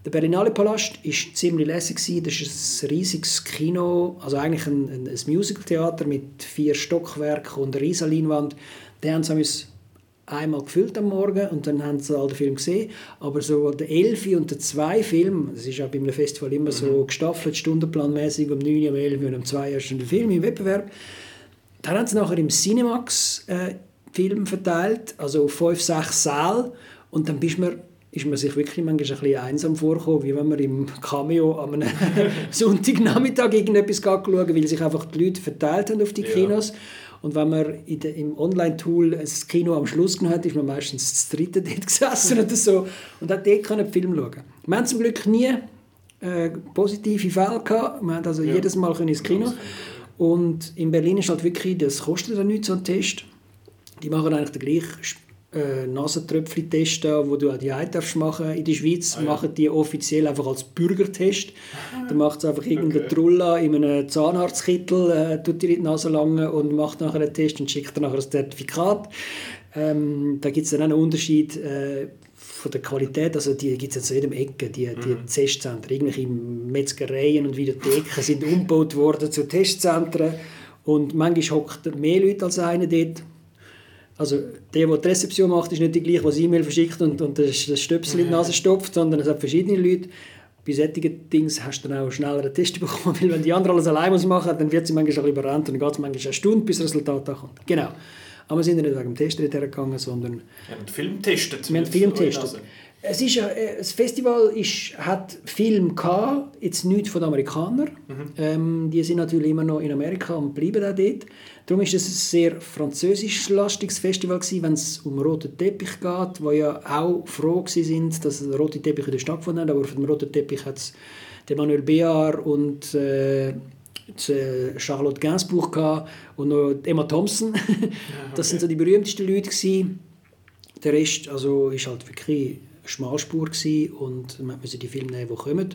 Der Berlinale Palast war ziemlich lässig. Das ist ein riesiges Kino, also eigentlich ein, ein, ein Musicaltheater mit vier Stockwerken und einer riesen Leinwand. Den haben sie einmal gefüllt am Morgen und dann haben sie all den Film gesehen. Aber so der 11 und der 2 Film, das ist ja bei einem Festival immer so gestaffelt, stundenplanmäßig, um 9 Uhr, um 11 Uhr und um 2 Uhr ist ein Film im Wettbewerb. Dann haben sie nachher im Cinemax äh, Film verteilt, also auf 5, 6 Säle und dann bist man ist man sich wirklich manchmal ein bisschen einsam vorgekommen, wie wenn man im Cameo am einem Sonntagnachmittag irgendetwas schauen weil sich einfach die Leute verteilt haben auf die Kinos. Und wenn man in de, im Online-Tool das Kino am Schluss genommen hat, ist man meistens das dritte dort gesessen oder so und hat dort können Film schauen. Wir haben zum Glück nie äh, positive Fälle gehabt. Wir haben also ja. jedes Mal können ins Kino. Und in Berlin ist halt wirklich, das kostet ja nichts, so ein Test. Die machen eigentlich den gleichen äh, Nasentröpfchen-Test, wo du auch die Eye darfst machen in der Schweiz, ah, ja. machen die offiziell einfach als Bürgertest. Da macht es einfach irgendein okay. Trulla in einem Zahnarztkittel, äh, tut dir die Nase lang und macht nachher einen Test und schickt dann nachher ein Zertifikat. Ähm, da gibt es dann auch einen Unterschied äh, von der Qualität, also die gibt es jetzt in jedem Ecke, die, die mhm. Testzentren. Irgendwelche Metzgereien und Videotheken sind umgebaut worden zu Testzentren und manchmal hockt mehr Leute als einer dort also der, der die Rezeption macht, ist nicht die gleiche, das E-Mail verschickt und, und das Stöpsel in die Nase stopft, sondern es hat verschiedene Leute. Bei solchen Dingen hast du dann auch schneller einen Test bekommen, weil wenn die anderen alles allein machen müssen, dann wird sie manchmal ein überrannt und dann geht es manchmal eine Stunde, bis das Resultat da kommt. Genau. Aber wir sind nicht wegen dem Test hergegangen, sondern... Wir haben Film getestet. Wir haben Film getestet. Es ist, äh, das Festival ist, hat Film gehabt, jetzt nichts von den Amerikanern. Mhm. Ähm, die sind natürlich immer noch in Amerika und bleiben auch dort. Darum ist es ein sehr französisch-lastiges Festival gewesen, wenn es um roten Teppich geht, wo ja auch froh sind, dass rote Teppich in der Stadt gefunden haben. Aber auf dem roten Teppich hat es Manuel Bear und äh, Charlotte Gainsbourg gehabt und noch Emma Thompson. Das sind so die berühmtesten Leute gewesen. Der Rest also ist halt wirklich Schmalspur gewesen und man musste die Filme nehmen, die kommen.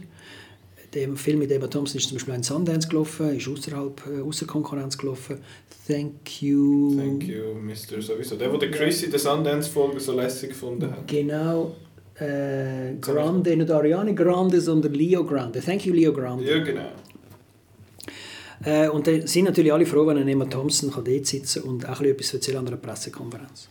Der Film mit Emma Thompson ist zum Beispiel ein Sundance gelaufen, ist außerhalb, äh, außer Konkurrenz gelaufen. Thank you. Thank you, Mr. Sowieso. Der, der Chris in der Sundance-Folge so lässig gefunden hat. Genau. Äh, Grande, nicht Ariane Grande, sondern Leo Grande. Thank you, Leo Grande. Ja, genau. Äh, und dann sind natürlich alle froh, wenn Emma Thompson kann dort sitzen und auch etwas erzählen an einer Pressekonferenz.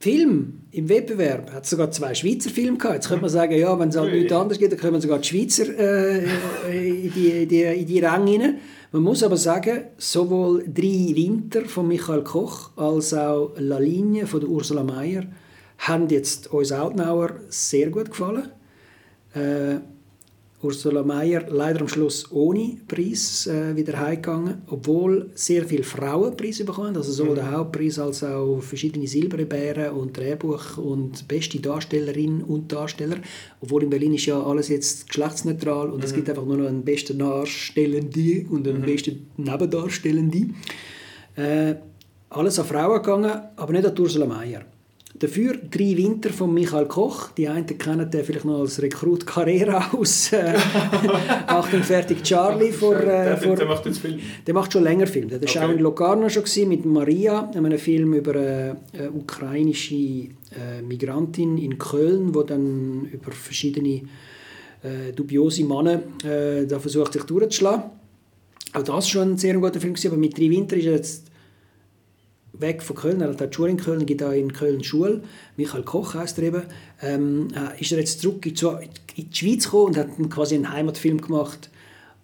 Film im Wettbewerb hat sogar zwei Schweizer Filme gehabt. Jetzt könnte man sagen, ja, wenn es halt nichts anderes gibt, dann können sogar die Schweizer äh, in, die, in, die, in die Ränge rein. Man muss aber sagen, sowohl «Drei Winter» von Michael Koch als auch «La Linie» von Ursula Mayer haben jetzt uns Outnauer sehr gut gefallen. Äh, Ursula Mayer leider am Schluss ohne Preis äh, wieder heimgegangen, obwohl sehr viele Frauen Preise bekommen, also sowohl der Hauptpreis als auch verschiedene Silberbären und Drehbuch und beste Darstellerin und Darsteller, obwohl in Berlin ist ja alles jetzt geschlechtsneutral und es gibt einfach nur noch einen besten Darstellende und einen besten Nebendarstellende. Äh, alles an Frauen gegangen, aber nicht an Ursula Mayer. Dafür drei Winter von Michael Koch. Die einen kennen den vielleicht noch als Rekrut Carrera aus äh, Achtung fertig Charlie. Vor, äh, Der, vor, der macht jetzt Film. der macht schon länger Film. Der war Okay. auch in Locarno schon gewesen, mit Maria, einem Film über eine, eine ukrainische äh, Migrantin in Köln, wo dann über verschiedene äh, dubiose Männer äh, da versucht sich durchzuschlagen. Auch das war schon ein sehr guter Film, gewesen, aber mit «Drei Winter» ist er jetzt weg von Köln, er hat die Schule in Köln, gibt auch in Köln Schule, Michael Koch heisst er eben, ähm, äh, ist er jetzt zurück in die, Schweiz gekommen und hat quasi einen Heimatfilm gemacht.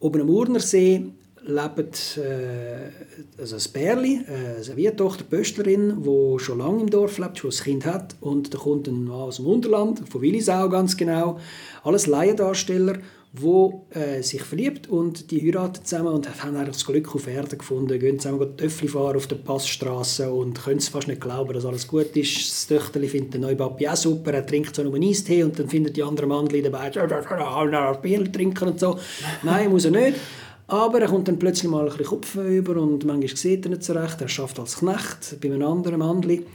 Oben am Urnersee lebt äh, also ein Bärli, äh, eine Serviertochter, Pöstlerin, die schon lange im Dorf lebt, schon ein Kind hat. Und da kommt ein Mann aus dem Unterland, von Willisau ganz genau, alles Laiendarsteller, wo äh, sich verliebt und die heiraten zusammen und haben das Glück auf Erden gefunden, gehen zusammen Töffel fahren auf der Passstraße und können es fast nicht glauben, dass alles gut ist. Das Töchterli findet den neuen Papi auch super, er trinkt so nur einen Eistee und dann findet die anderen Mandel dabei, Bier trinken und so. Nein, muss er nicht. Aber er kommt dann plötzlich mal ein bisschen Kopf über und manchmal sieht er nicht so recht. Er schafft als Knecht bei einem anderen Mandli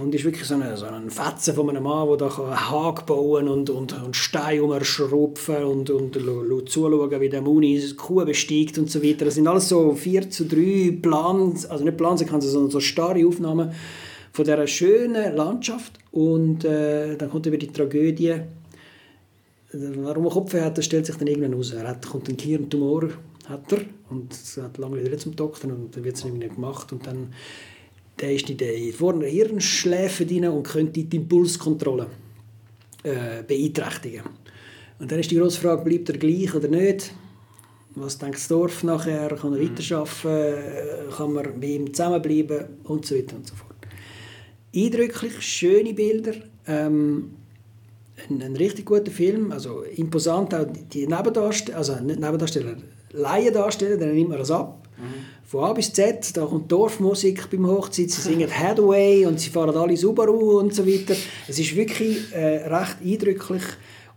und ist wirklich so ein, so ein Fetzen von einem Mann, der da einen Hag bauen und, und, und Steine umschrupfen und, und zuschauen, wie der Muni die Kuh besteigt und so weiter. Das sind alles so 4 zu 3 Plan, also nicht Plansequenzen, sondern so starre Aufnahmen von dieser schönen Landschaft. Und äh, dann kommt über die Tragödie Warum er Kopfweh hat, das stellt sich dann irgendwann raus. Er hat, kommt einen Hirntumor, hat er, und hat lange wieder zum Doktor und dann wird es nicht gemacht und dann der ist in der vorne Hirnschläfe drin und könnte die Impulskontrolle äh, beeinträchtigen. Und dann ist die grosse Frage, bleibt er gleich oder nicht? Was denkt das Dorf nachher? Kann er weiterarbeiten? Äh, Kann man bei ihm zusammenbleiben? Und so weiter und so fort. Eindrücklich, schöne Bilder. Ähm, ein, ein richtig guter Film, also imposant auch die Nebendarsteller, also nicht Nebendarsteller, Laiendarsteller, dann nimmt man das ab. Von A bis Z, da kommt Dorfmusik beim Hochzeit, sie singen Hathaway und sie fahren alle Subaru und so weiter. Es ist wirklich äh, recht eindrücklich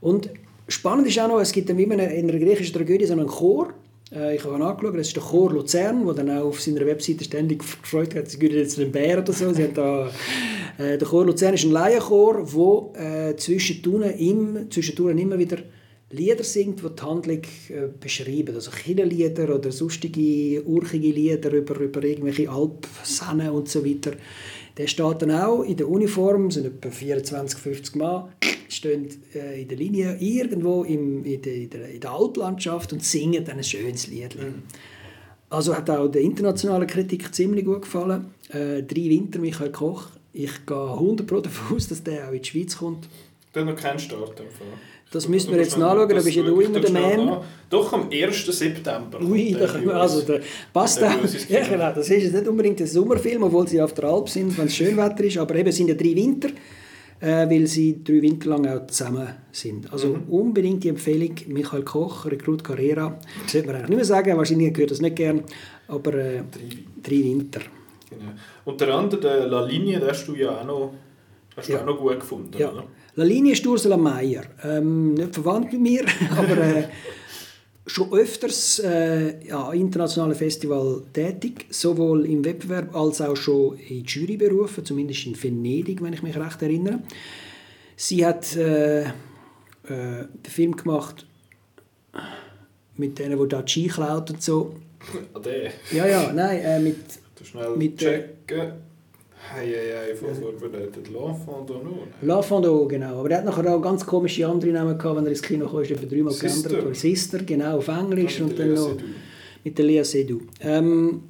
und spannend ist auch noch, es gibt dann in einer, in einer griechischen Tragödie so einen Chor, äh, ich habe ihn angeschaut, das ist der Chor Luzern, der dann auch auf seiner Webseite ständig gefreut hat, sie gehören jetzt zu den Bären oder so. Sie haben da, äh, der Chor Luzern ist ein Laienchor, der äh, zwischendurch im, zwischendurch immer wieder Lieder singt, die die Handlung äh, beschreiben. Also Kirchenlieder oder sonstige urchige Lieder über, über irgendwelche Alpsenen und so weiter. Der steht dann auch in der Uniform, sind etwa 24, 50 Mann, stehen äh, in der Linie irgendwo im, in, der, in, der, in der Alplandschaft und singen dann ein schönes Lied. Also hat auch der internationalen Kritik ziemlich gut gefallen. Äh, drei Winter, Michael Koch. Ich gehe 100 Pro davon aus, dass der auch in die Schweiz kommt. Dann noch kein Start. im Fall. Das müssen Du wir jetzt nachschauen, da bist ja du immer der Man. Doch, am 1. September. Ui, da können wir, also der passt Der auch. Ja, genau. Das ist jetzt nicht unbedingt ein Sommerfilm, obwohl sie auf der Alp sind, wenn es Schönwetter ist, aber eben es sind ja drei Winter, äh, weil sie drei Winter lang auch zusammen sind. Also Mhm. unbedingt die Empfehlung, Michael Koch, Rekrut Carrera. Das sollte man eigentlich nicht mehr sagen, wahrscheinlich gehört das nicht gern, aber äh, drei Winter. Genau. Und der andere, der La Linie, den hast du ja auch noch, hast du Ja. auch noch gut gefunden. Ja. Oder? La Linie ist Ursula Meier. Ähm, nicht verwandt mit mir, aber äh, schon öfters äh, ja, internationalen Festival tätig, sowohl im Wettbewerb als auch schon in Jury berufen, zumindest in Venedig, wenn ich mich recht erinnere. Sie hat äh, äh, den Film gemacht mit denen, die da Ski klaut und so. Ah, der. Ja, ja, nein, äh, mit Du schnell Mit, äh, checken. Hei, hei, hei, von vorbereitet. L'enfant de nous. L'Enfant d'Eau, genau. Aber er hat nachher auch ganz komische andere Namen gehabt, wenn er ins Kino kam, ist er dreimal Sister. geändert. worden. Sister, genau, auf Englisch Ja, und dann noch mit der Lea Seydoux. Ähm,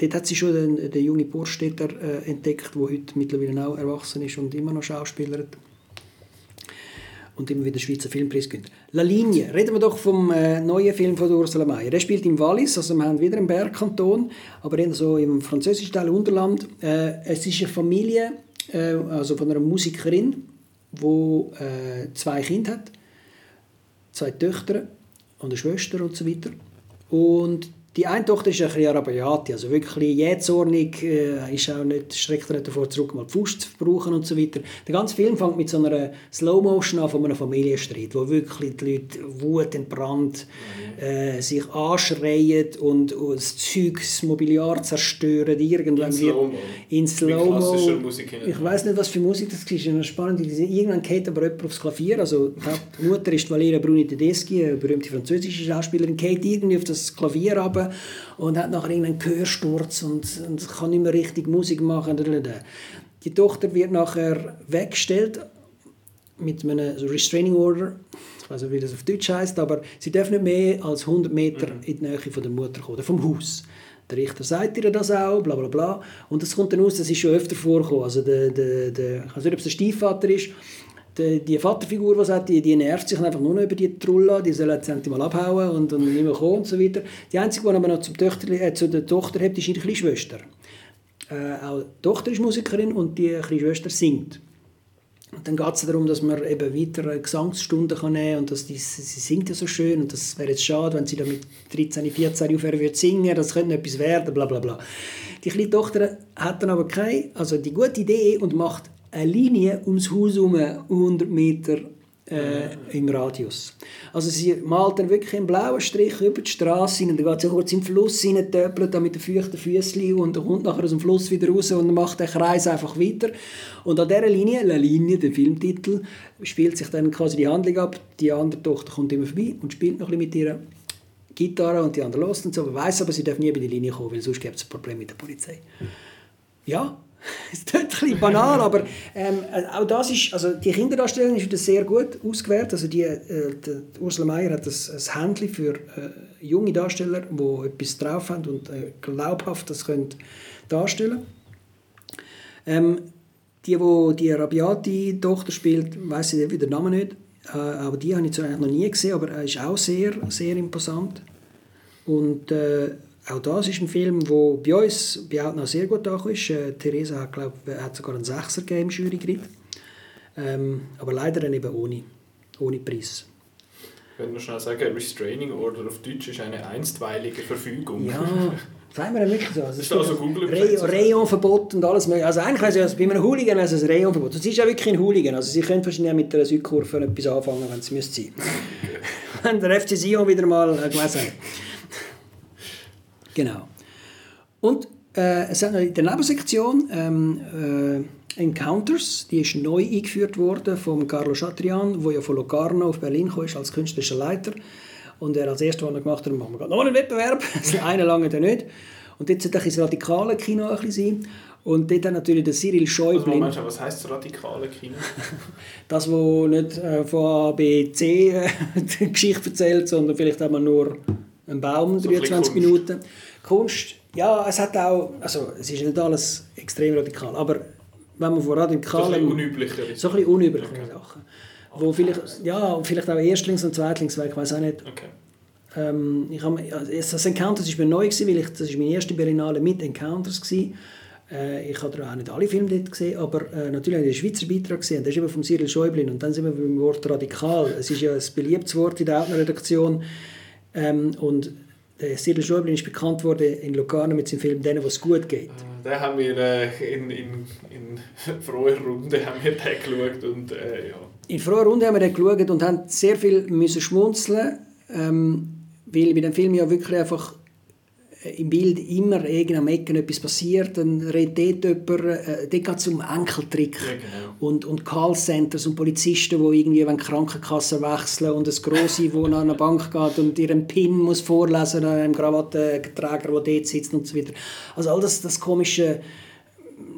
dort hat sie schon den, den jungen Burstädter äh, entdeckt, der heute mittlerweile auch erwachsen ist und immer noch schauspielert. Und immer wieder Schweizer Filmpreis gewinnt. La Linie. Reden wir doch vom äh, neuen Film von Ursula Mayer. Der spielt im Wallis, also wir haben wieder einen Bergkanton, aber eher so im französischen Teil Unterland. Äh, es ist eine Familie, äh, also von einer Musikerin, die äh, zwei Kinder hat. zwei Töchter und eine Schwester und so weiter. Und die eine Tochter ist ein bisschen Arabiati, also wirklich jähzornig, äh, ist auch nicht, streckt nicht davor zurück, mal Faust zu brauchen und so weiter. Der ganze Film fängt mit so einer Slow-Motion an von einem Familienstreit, wo wirklich die Leute Wut entbrannt, äh, sich anschreien und, und das Zeug, das Mobiliar zerstören, irgendwann In wird in Slow-Mo. Ich weiß nicht, was für Musik das ist spannend. Irgendwann geht aber jemand aufs Klavier, also die Hauptmutter ist Valeria Bruni Tedeschi, eine berühmte französische Schauspielerin, geht irgendwie auf das Klavier runter und hat nachher irgendeinen Gehörsturz und, und kann nicht mehr richtig Musik machen. Die Tochter wird nachher weggestellt mit einem so Restraining Order. Ich weiß nicht, wie das auf Deutsch heißt, aber sie dürfen nicht mehr als 100 Meter in die Nähe von der Mutter kommen, oder vom Haus. Der Richter sagt ihr das auch, bla bla bla. Und das kommt dann aus, das ist schon öfter vorgekommen. Also der, der, der, ich weiß nicht, ob es der Stiefvater ist, die, die Vaterfigur, die sagt, die, die nervt sich einfach nur noch über die Trulla, die soll jetzt endlich mal abhauen und, und mehr kommen und so weiter. Die einzige, die aber noch zum Töchterli- äh, zu der Tochter hat, ist ihre kleine Schwester. Äh, auch die Tochter ist Musikerin und die kleine Schwester singt. Und dann geht es darum, dass man eben weiter eine Gesangsstunde kann nehmen kann und dass die, sie singt ja so schön und das wäre jetzt schade, wenn sie dann mit 13, 14 aufhören würde singen, das könnte etwas werden, bla bla bla. Die kleine Tochter hat dann aber keine, also die gute Idee und macht eine Linie ums Haus herum, 100 Meter äh, im Radius. Also sie malt dann wirklich einen blauen Strich über die Straße hin und dann geht sie kurz in den Fluss töpelt dann mit den feuchten Füßchen und dann kommt nachher aus dem Fluss wieder raus und macht den Kreis einfach weiter. Und an dieser Linie, La Linie, der Filmtitel, spielt sich dann quasi die Handlung ab. Die andere Tochter kommt immer vorbei und spielt noch ein bisschen mit ihrer Gitarre und die andere los und so, aber weiss aber, sie darf nie über die Linie kommen, weil sonst gibt es ein Problem mit der Polizei. Ja, es ist ein banal, aber ähm, auch das ist, also die Kinderdarstellung ist wieder sehr gut ausgewählt. Also die, äh, die Ursula Meyer hat ein, ein Händchen für äh, junge Darsteller, die etwas drauf haben und äh, glaubhaft das können darstellen ähm, die, wo die Rabiati-Tochter spielt, weiß ich wieder den Namen nicht, äh, aber die habe ich zwar noch nie gesehen, aber er ist auch sehr, sehr imposant. Und äh, auch das ist ein Film, der bei uns bei Outnow sehr gut angekommen ist. Äh, Theresa hat, glaub, hat sogar einen Sechser gegeben im Jury ähm, aber leider dann eben ohne, ohne Preis. Ich würde noch schnell sagen, Restraining Order auf Deutsch ist eine einstweilige Verfügung. Ja, sagen wir wirklich so. Also, Ist also Google? Rayonverbot und alles mögliche. Also eigentlich es bei einem Hooligan wäre es ein Rayonverbot. Es ist ja wirklich ein Hooligan. Also sie können wahrscheinlich auch mit der Südkurve etwas anfangen, wenn es müsste sein. wenn der FC Sion wieder mal äh, gelesen hat. Genau. Und äh, es hat noch in der Nebensektion ähm, äh, Encounters, die ist neu eingeführt worden von Carlo Chatrian, der ja von Locarno auf Berlin kam als künstlerischer Leiter. Und er als erstes, was er gemacht hat, machen wir gerade noch einen Wettbewerb. Das eine lange dann nicht. Und jetzt sollte das radikale Kino ein bisschen sein. Und dort hat natürlich der Cyril Also, Schäublin, Moment, was heisst das radikale Kino? das, wo nicht äh, von A, B, C äh, die Geschichte erzählt, sondern vielleicht einmal nur einen Baum, So ein bisschen 23 Kunst. Minuten. Kunst, ja, es hat auch, also es ist nicht alles extrem radikal, aber wenn man von So ein unüblichere. So ein bisschen unübliche Sachen. Wo vielleicht, ja, vielleicht auch Erstlings- und Zweitlingswerk, ich weiß auch nicht. Okay. Ähm, ich hab, also das Encounters war mir neu, gewesen, weil ich, das war meine erste Berlinale mit Encounters. Gewesen. Äh, ich habe auch nicht alle Filme dort gesehen, aber äh, natürlich habe ich den Schweizer Beitrag gesehen. Das ist eben von Cyril Schäublin. Und dann sind wir beim Wort radikal. Es ist ja ein beliebtes Wort in der Outner-Redaktion. Ähm, und der Cyril Schäublin ist bekannt worden in Locarno mit seinem Film «Denen, was gut geht». Den haben wir äh, in, in, in froher Runde haben wir den geschaut und äh, ja. In froher Runde haben wir den geschaut und haben sehr viel müssen schmunzeln, ähm, weil bei dem Film ja wirklich einfach im Bild immer irgend am Ecken etwas passiert, dann redet dort jemand, äh, dort geht es um Enkeltrick Ja, genau. und, und Callcenters und Polizisten, die irgendwie wollen die Krankenkasse wechseln und das Grosse, die an eine Bank geht und ihren PIN muss vorlesen an einem Krawattenträger, der dort sitzt und so weiter. Also all das, das komische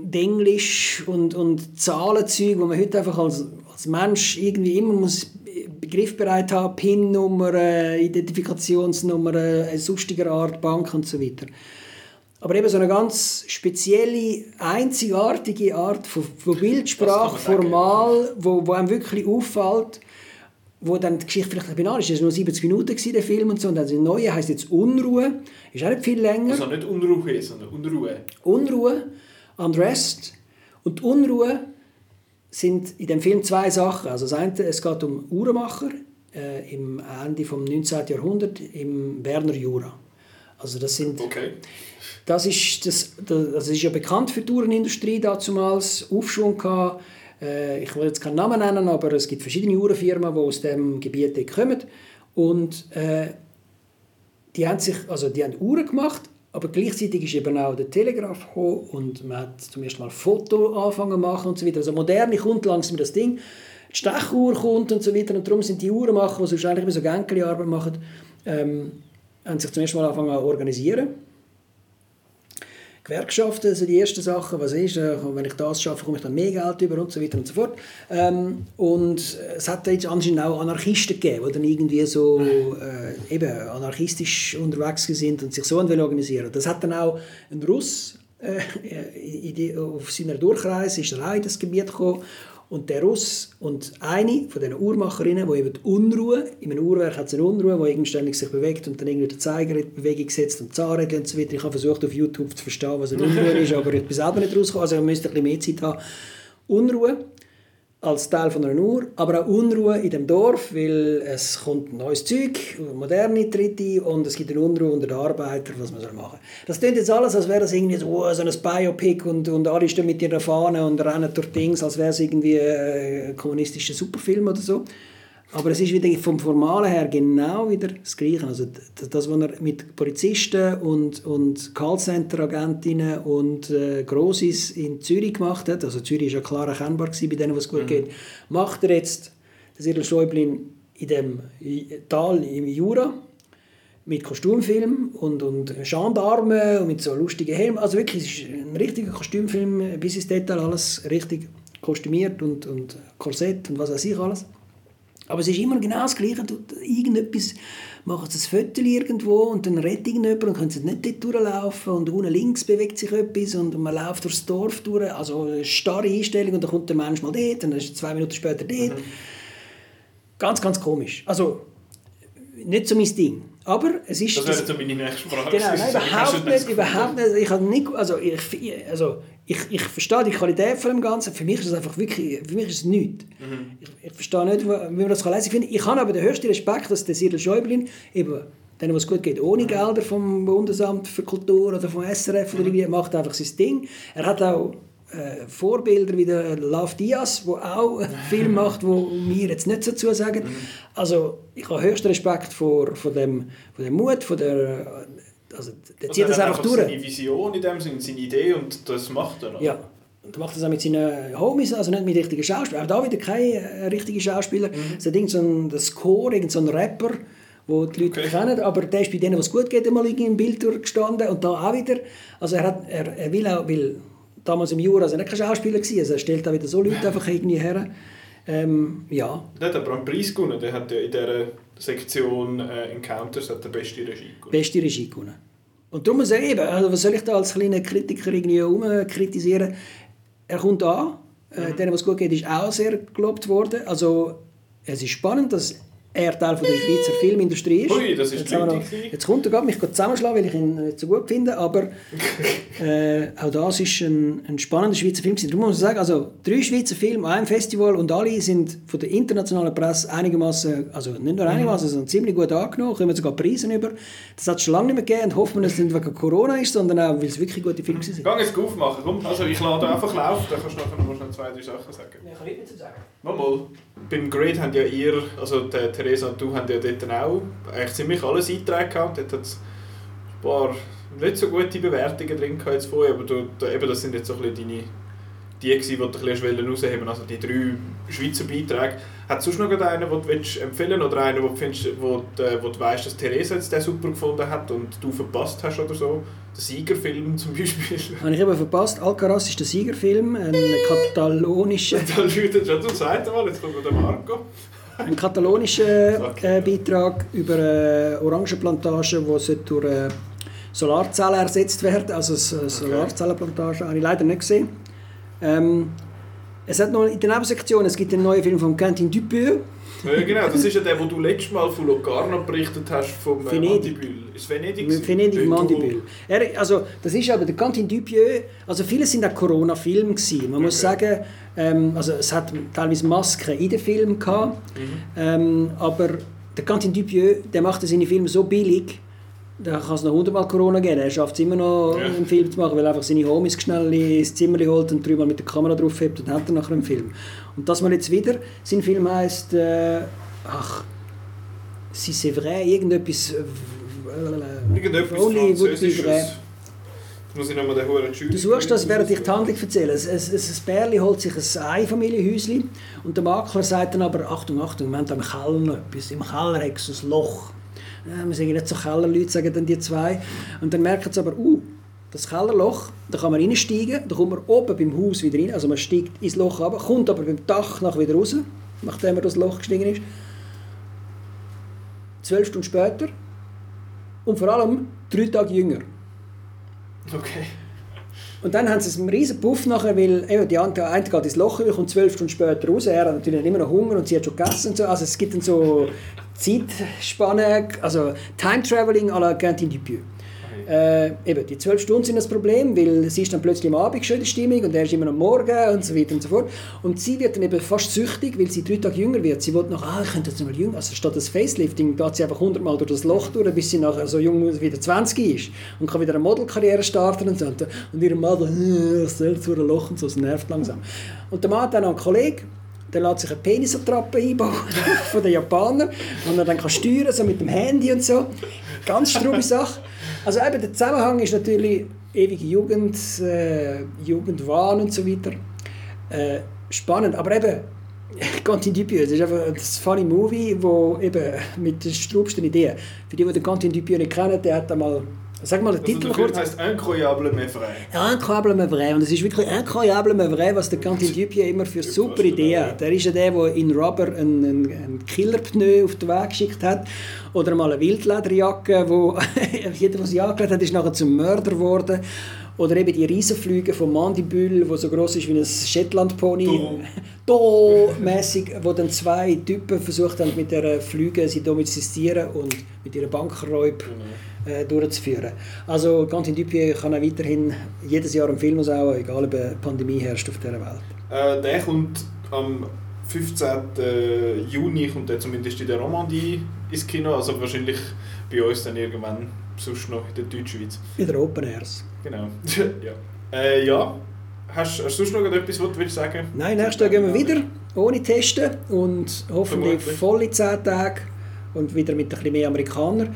Denglisch und, und Zahlenzeug, wo man heute einfach als, als Mensch irgendwie immer muss begriffbereit haben, PIN-Nummer, äh, Identifikationsnummer, äh, sonstiger Art, Bank und so weiter. Aber eben so eine ganz spezielle, einzigartige Art von, von Bildsprache, formal, wo, wo einem wirklich auffällt, wo dann die Geschichte vielleicht banal ist. Es war nur 70 Minuten, gewesen, der Film und so. Und dann das Neue heisst jetzt Unruhe. Ist auch nicht viel länger. Also nicht Unruhe, sondern Unruhe. Unruhe, Unrest. Und Unruhe sind in dem Film zwei Sachen. Also das eine, es geht um Uhrmacher äh, im Ende vom 19. Jahrhundert im Berner Jura. Also das sind Okay. das ist, das, das, ist ja bekannt für die Uhrenindustrie damals, Aufschwung gehabt. Äh, ich will jetzt keinen Namen nennen, aber es gibt verschiedene Uhrenfirmen, die aus dem Gebiet kommen. Und äh, die haben sich, also die haben Uhren gemacht, aber gleichzeitig ist eben auch der Telegraph gekommen und man hat zum ersten Mal Foto angefangen zu machen und so weiter. Also moderne kommt langsam das Ding. Die Stechuhr kommt und so weiter und darum sind die Uhrenmacher, die sonst eigentlich immer so Gänkeli-Arbeit machen, ähm, haben sich zum ersten Mal angefangen zu organisieren. Gewerkschaften sind die ersten Sachen, was ist, äh, wenn ich das schaffe, komme ich dann mehr Geld über und so weiter und so fort. Ähm, und es hat jetzt anscheinend auch Anarchisten gegeben, die dann irgendwie so äh, eben anarchistisch unterwegs sind und sich so organisieren Das hat dann auch ein Russ äh, die, auf seiner Durchreise ist er auch in das Gebiet gekommen und der Russ und eine von diesen Uhrmacherinnen, die eben die Unruhe, in einem Uhrwerk hat es eine Unruhe, die ständig bewegt und dann irgendwie den Zeiger in Bewegung setzt und Zahnräder und so weiter. Ich habe versucht auf YouTube zu verstehen, was eine Unruhe ist, aber ich bin selber nicht rausgekommen, also ich müsste ein bisschen mehr Zeit haben. Unruhe als Teil von einer Uhr, aber auch Unruhe in dem Dorf, weil es kommt neues Zeug, moderne tritt ein und es gibt eine Unruhe unter den Arbeitern, was man soll machen. Das klingt jetzt alles, als wäre das irgendwie so, oh, so ein Biopic und, und alle stehen mit ihrer Fahne und rennen durch Dings, als wäre es irgendwie äh, ein kommunistischer Superfilm oder so. Aber es ist wieder vom Formalen her genau wieder das Gleiche. Also das, das was er mit Polizisten und, und Callcenter-Agentinnen und äh, Grossis in Zürich gemacht hat, also Zürich war ja klar erkennbar gewesen bei denen, was gut geht, macht er jetzt, der Cyril Schäublin, in dem Tal im Jura mit Kostümfilm und, und Gendarmen und mit so lustigen Helmen. Also wirklich, es ist ein richtiger Kostümfilm, bis ins Detail alles richtig kostümiert und, und Korsett und was weiß ich alles. Aber es ist immer genau das Gleiche. Du, irgendetwas macht ein Foto irgendwo und dann rettet irgendjemand und können sie nicht dort durchlaufen und unten links bewegt sich etwas und man läuft durchs Dorf durch. Also eine starre Einstellung und dann kommt der Mensch mal dort und dann ist er zwei Minuten später dort. Ganz, ganz komisch. Also nicht so mein Ding. Aber es ist... Das wäre so meine nächste Frage. Genau, nein, überhaupt nicht, überhaupt nicht. Ich habe nicht, also ich, also ich, ich verstehe die Qualität von dem Ganzen. Für mich ist es einfach wirklich, für mich ist es nichts. Ich, ich verstehe nicht, wie man das lesen kann. Ich habe aber den höchsten Respekt, dass der Cyril Schäublin eben denen, was gut geht, ohne Gelder vom Bundesamt für Kultur oder vom SRF oder irgendwie, macht einfach sein Ding. Er hat auch äh, Vorbilder wie der Love Diaz, der auch einen Film macht, wo mir jetzt nicht so zusagen. Also ich habe höchsten Respekt vor, vor, dem, vor dem Mut, vor der, also der Also zieht das hat einfach durch. seine Vision in dem Sinne, seine Idee und das macht er. oder? Ja. Und er macht das auch mit seinen Homies, also nicht mit richtigen Schauspielern. Auch da wieder keine äh, richtigen Schauspieler. Es hat irgend so ein Score, irgend so ein Rapper, wo die Leute Okay. kennen, aber der ist bei denen, was gut geht, einmal im Bild durchgestanden und da auch wieder. Also er, hat, er, er will auch, weil damals im Jura also nicht kein Schauspieler gewesen, also er stellt auch wieder so Leute einfach irgendwie her. Ähm, ja, Der hat aber einen Preis gewonnen. Der hat ja in dieser Sektion äh, Encounters hat der beste Regie gewonnen. beste Regie gewonnen. Und darum muss er eben, also was soll ich da als kleiner Kritiker irgendwie rumkritisieren? Er kommt an, äh, denen, was gut geht, ist auch sehr gelobt worden. Also es ist spannend, dass er Teil von der Schweizer Filmindustrie ist. Ui, das ist jetzt, noch, jetzt kommt er gerade, mich zusammenschlagen, weil ich ihn nicht so gut finde, aber äh, auch das ist ein, ein spannender Schweizer Film. Darum muss man sagen, also drei Schweizer Filme an einem Festival und alle sind von der internationalen Presse einigermaßen, also nicht nur einigermaßen, sondern ziemlich gut angenommen, kommen sogar Preise über. Das hat es schon lange nicht mehr gegeben und hoffen wir, dass es nicht wegen Corona ist, sondern auch, weil es wirklich gute Filme sind. Geh jetzt aufmachen, komm. Also ich lade einfach laufen, dann kannst du nachher noch schnell zwei, drei Sachen sagen. Ich kann nicht mehr zu sagen. Mal, mal. Beim Grade haben ja ihr, also der Theresa und du, haben ja dort auch eigentlich ziemlich alles eingetragen gehabt. Dort hat es ein paar nicht so gute Bewertungen drin gehabt jetzt vorher, aber du, da, eben, das sind jetzt so ein bisschen deine, die gewesen, die du ein bisschen wolltest, also die drei Schweizer Beiträge. Hat es sonst noch einen, den du empfehlen oder einen, wo du, findest, wo du, äh, wo du weißt, dass Theresa jetzt den super gefunden hat und du verpasst hast oder so? Der Siegerfilm zum Beispiel. Habe ich eben verpasst. Alcaraz ist der Siegerfilm, ein katalonischer, da läutet schon zum zweiten Mal, jetzt kommt der Marco. ein katalonischer äh, Beitrag über eine Orangenplantage, die durch äh, Solarzellen ersetzt werden. Also eine äh, Solarzellenplantage habe ich leider nicht gesehen. Ähm, es hat noch in der Nebensektion, es gibt einen neuen Film von Quentin Dupieux. Ja, genau, das ist ja der, wo du letztes Mal von Locarno berichtet hast, vom äh, Venedig. Mandibül. Ist Venedig? Venedig Mandibül. Er, also, das ist aber der Quentin Dupieux, also viele sind auch Corona-Filme gewesen. Man muss sagen, ähm, also es hat teilweise Masken in den Filmen gehabt, ähm, aber der Quentin Dupieux, der macht seine Filme so billig, da kann es noch hundertmal Corona geben. Er schafft es immer noch, Ja. einen Film zu machen, weil er einfach seine Homies schnell ins Zimmer holt und dreimal mit der Kamera drauf hebt und hat dann nachher einen Film. Und das mal jetzt wieder, sein Film heisst, äh, ach, si c'est vrai, irgendetwas... äh, Irgendetwas Only would be vrai. Muss ich nochmal den hohen. Du suchst das, während ich die Handlung erzähle. Ein, ein, ein Bärli holt sich ein Einfamilienhäuschen und der Makler sagt dann aber, Achtung, Achtung, wir haben da im Keller noch etwas. Im Keller hat es ein Loch. Ja, wir sagen nicht so Kellerleute, sagen dann die zwei. Und dann merken sie aber, uh, das Kellerloch, da kann man reinsteigen, da kommt man oben beim Haus wieder rein, also man steigt ins Loch runter, kommt aber beim Dach nachher wieder raus, nachdem man das Loch gestiegen ist. Zwölf Stunden später und vor allem drei Tage jünger. Okay. Und dann haben sie einen riesen Puff nachher, weil eben, die der eine geht ins Loch, und kommt zwölf Stunden später raus. Er hat natürlich immer noch Hunger und sie hat schon gegessen und so. Also es gibt dann so Zeitspanne, also Time Traveling à la Quentin Dupieux. Äh, eben, die zwölf Stunden sind das Problem, weil sie ist dann plötzlich am Abend schon in der Stimmung und er ist immer am Morgen und so weiter und so fort. Und sie wird dann eben fast süchtig, weil sie drei Tage jünger wird. Sie will noch, ah, ich könnte jetzt mal jünger, also statt das Facelifting geht sie einfach hundertmal durch das Loch durch, bis sie nachher so jung wieder 20 ist und kann wieder eine Modelkarriere starten und so. Und, ihr Mann, äh, das soll zu einem Loch und so, es nervt langsam. Und der Mann hat dann noch einen Kollegen, der lässt sich eine Penisattrappe einbauen von den Japanern und er dann kann steuern, so mit dem Handy und so. Ganz strube Sache. Also eben, der Zusammenhang ist natürlich ewige Jugend, äh, Jugendwahn und so weiter. Äh, spannend, aber eben, Quentin Dupieux, das ist einfach ein funny Movie, wo eben mit den strubsten Ideen. Für die, die den Quentin Dupieux nicht kennen, der hat einmal, sag mal den Also Titel der Film kurz. heisst Incroyable mais vrai. Incroyable vrai. Und es ist wirklich incroyable vrai, was der Quentin Dupieux immer für super Ideen hat. Er ist ja der, der in Rubber einen, einen, Killerpneu auf den Weg geschickt hat. Oder mal eine Wildlederjacke, wo jeder, der sie angelegt hat, ist nachher zum Mörder geworden. Oder eben die Riesenflüge von Mandibül, wo so groß ist wie ein Shetland-Pony. mäßig wo dann zwei Typen versucht haben, mit der Flüge sie domestizieren und mit ihren Bankräuben äh, durchzuführen. Also Quentin Dupieux kann auch weiterhin jedes Jahr einen Film aushauen, egal ob eine Pandemie herrscht auf dieser Welt. Äh, der kommt am 15. Juni, kommt der zumindest in der Romandie ins Kino, also wahrscheinlich bei uns dann irgendwann sonst noch in der Deutschschweiz. Wieder Open Airs. Genau. ja. Äh, ja. Hast, hast du sonst noch etwas, was du willst sagen Nein, nächstes Jahr gehen wir wieder, ohne Testen und hoffentlich volle 10 Tage und wieder mit ein bisschen mehr Amerikanern.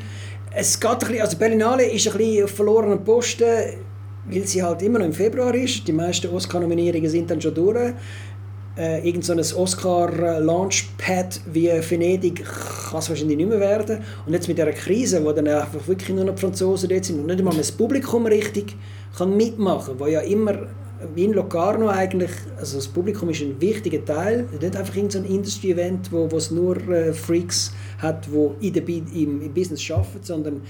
Es geht ein bisschen, also Berlinale ist ein bisschen auf verlorenen Posten, weil sie halt immer noch im Februar ist. Die meisten Oscar-Nominierungen sind dann schon durch. Äh, irgend so ein Oscar-Launchpad wie Venedig kann es wahrscheinlich nicht mehr werden. Und jetzt mit dieser Krise, wo dann einfach wirklich nur noch die Franzosen dort sind und nicht einmal das Publikum richtig kann mitmachen, wo ja immer wie in Locarno eigentlich, also das Publikum ist ein wichtiger Teil, nicht einfach irgendein Industry-Event, wo wo es nur äh, Freaks hat, die in der, Bi- im, im Business arbeiten, sondern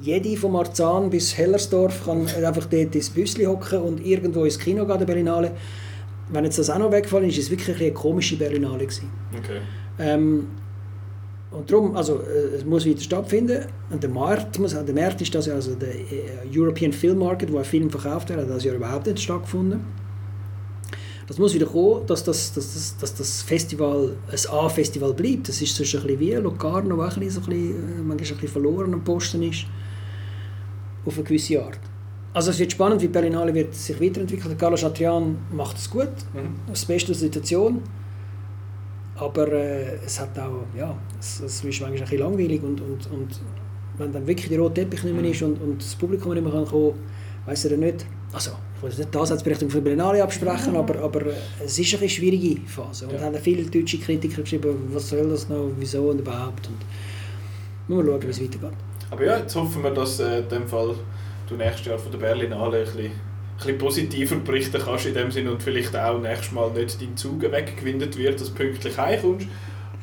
jede von Marzahn bis Hellersdorf kann einfach dort ins Büsschen hocken und irgendwo ins Kino gehen, der Berlinale. Wenn jetzt das auch noch weggefallen ist, ist es wirklich eine komische Berlinale gewesen. Okay. Ähm, und darum, also äh, es muss wieder stattfinden. Und der Markt, muss, der Markt ist das ja, also der äh, European Film Market, wo ein Film verkauft wird, hat das ja überhaupt nicht stattgefunden. Das muss wieder kommen, dass das, dass das, dass das Festival ein A-Festival bleibt. Das ist sonst ein bisschen wie Locarno, auch ein bisschen, so ein bisschen, äh, manchmal ein bisschen verloren am Posten ist. Auf eine gewisse Art. Also es wird spannend, wie Berlinale wird sich weiterentwickeln. Carlo Chatrian macht es gut, das Beste aus der Situation. Aber äh, es hat auch, ja, es, es ist manchmal ein bisschen langweilig und, und, und wenn dann wirklich der rote Teppich nicht mehr ist und, und das Publikum nicht mehr kann kommen, weiss er nicht, also ich will nicht die Ansatzberichtung von Berlinale absprechen, aber, aber äh, es ist eine schwierige Phase. Und Ja. haben viele deutsche Kritiker geschrieben, was soll das noch, wieso und überhaupt? Und muss man schauen, wie es weitergeht. Aber ja, jetzt hoffen wir, dass äh, in dem Fall du nächstes Jahr von der Berlinale ein bisschen, bisschen positiver berichten kannst in dem Sinne und vielleicht auch nächstes Mal nicht dein Zug weggewindet wird, dass du pünktlich heimkommst.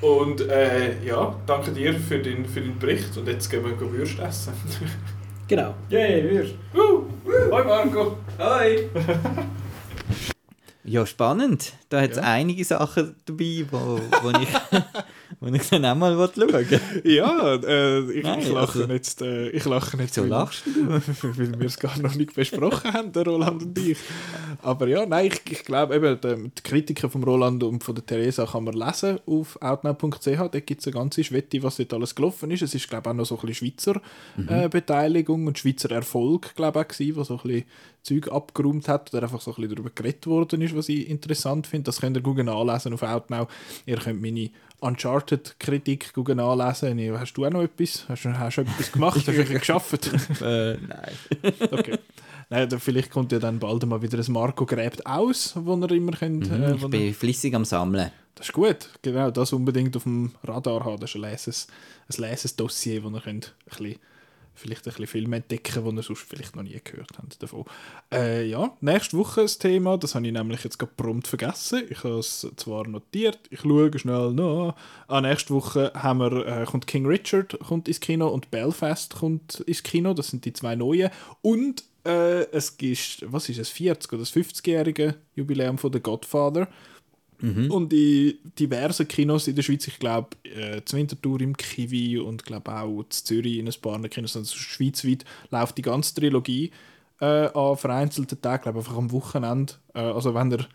Und äh, ja, danke dir für den, für den Bericht und jetzt gehen wir go Würst essen. Genau. Yay, Würst! Uh, Hoi Marco! Hi! Ja, spannend. Da hat es Ja. einige Sachen dabei, wo, wo, ich, wo ich dann auch mal schauen will. Ja, äh, ich, Nein, ich lache also- jetzt, äh, ich lache jetzt So weil- lachst weil wir es gar noch nicht besprochen haben, der Roland und ich. Aber ja, nein, ich, ich glaube eben, die, die Kritiken von Roland und von der Theresa kann man lesen auf outnow.ch. Dort gibt es eine ganze Schwette, was dort alles gelaufen ist. Es ist, glaube ich, auch noch so ein bisschen Schweizer äh, Beteiligung und Schweizer Erfolg, glaube ich, auch gewesen, was so ein bisschen Zeug abgeräumt hat oder einfach so ein bisschen darüber geredet worden ist, was ich interessant finde. Das könnt ihr gut nachlesen auf Outnow. Ihr könnt meine Uncharted-Kritik gut nachlesen. Ich- Hast du auch noch etwas? Hast du, hast du etwas gemacht? Hast du wirklich geschafft? Äh, nein. okay. Nein, dann vielleicht kommt ja dann bald mal wieder ein Marco gräbt aus, wo ihr immer könnt. Mhm, äh, ich bin flüssig am Sammeln. das ist gut, genau, das unbedingt auf dem Radar haben. Das ist ein leses, ein leses Dossier, wo ihr könnt ein bisschen, vielleicht ein bisschen Filme entdecken, die ihr sonst vielleicht noch nie gehört habt davon. Äh, ja, nächste Woche das Thema, das habe ich nämlich jetzt gerade prompt vergessen. Ich habe es zwar notiert, ich schaue schnell nach. Ah, nächste Woche haben wir, äh, kommt King Richard kommt ins Kino und Belfast kommt ins Kino. Das sind die zwei neuen. Und äh, es gibt, was ist es, 40 oder das 50-jährige Jubiläum von The Godfather. Und in diversen Kinos in der Schweiz, ich glaube, äh, zu Winterthur im Kiwi und glaube auch zu Zürich in ein paar Kinos, also schweizweit läuft die ganze Trilogie äh, an vereinzelten Tagen, glaube einfach am Wochenende. Äh, also wenn ihr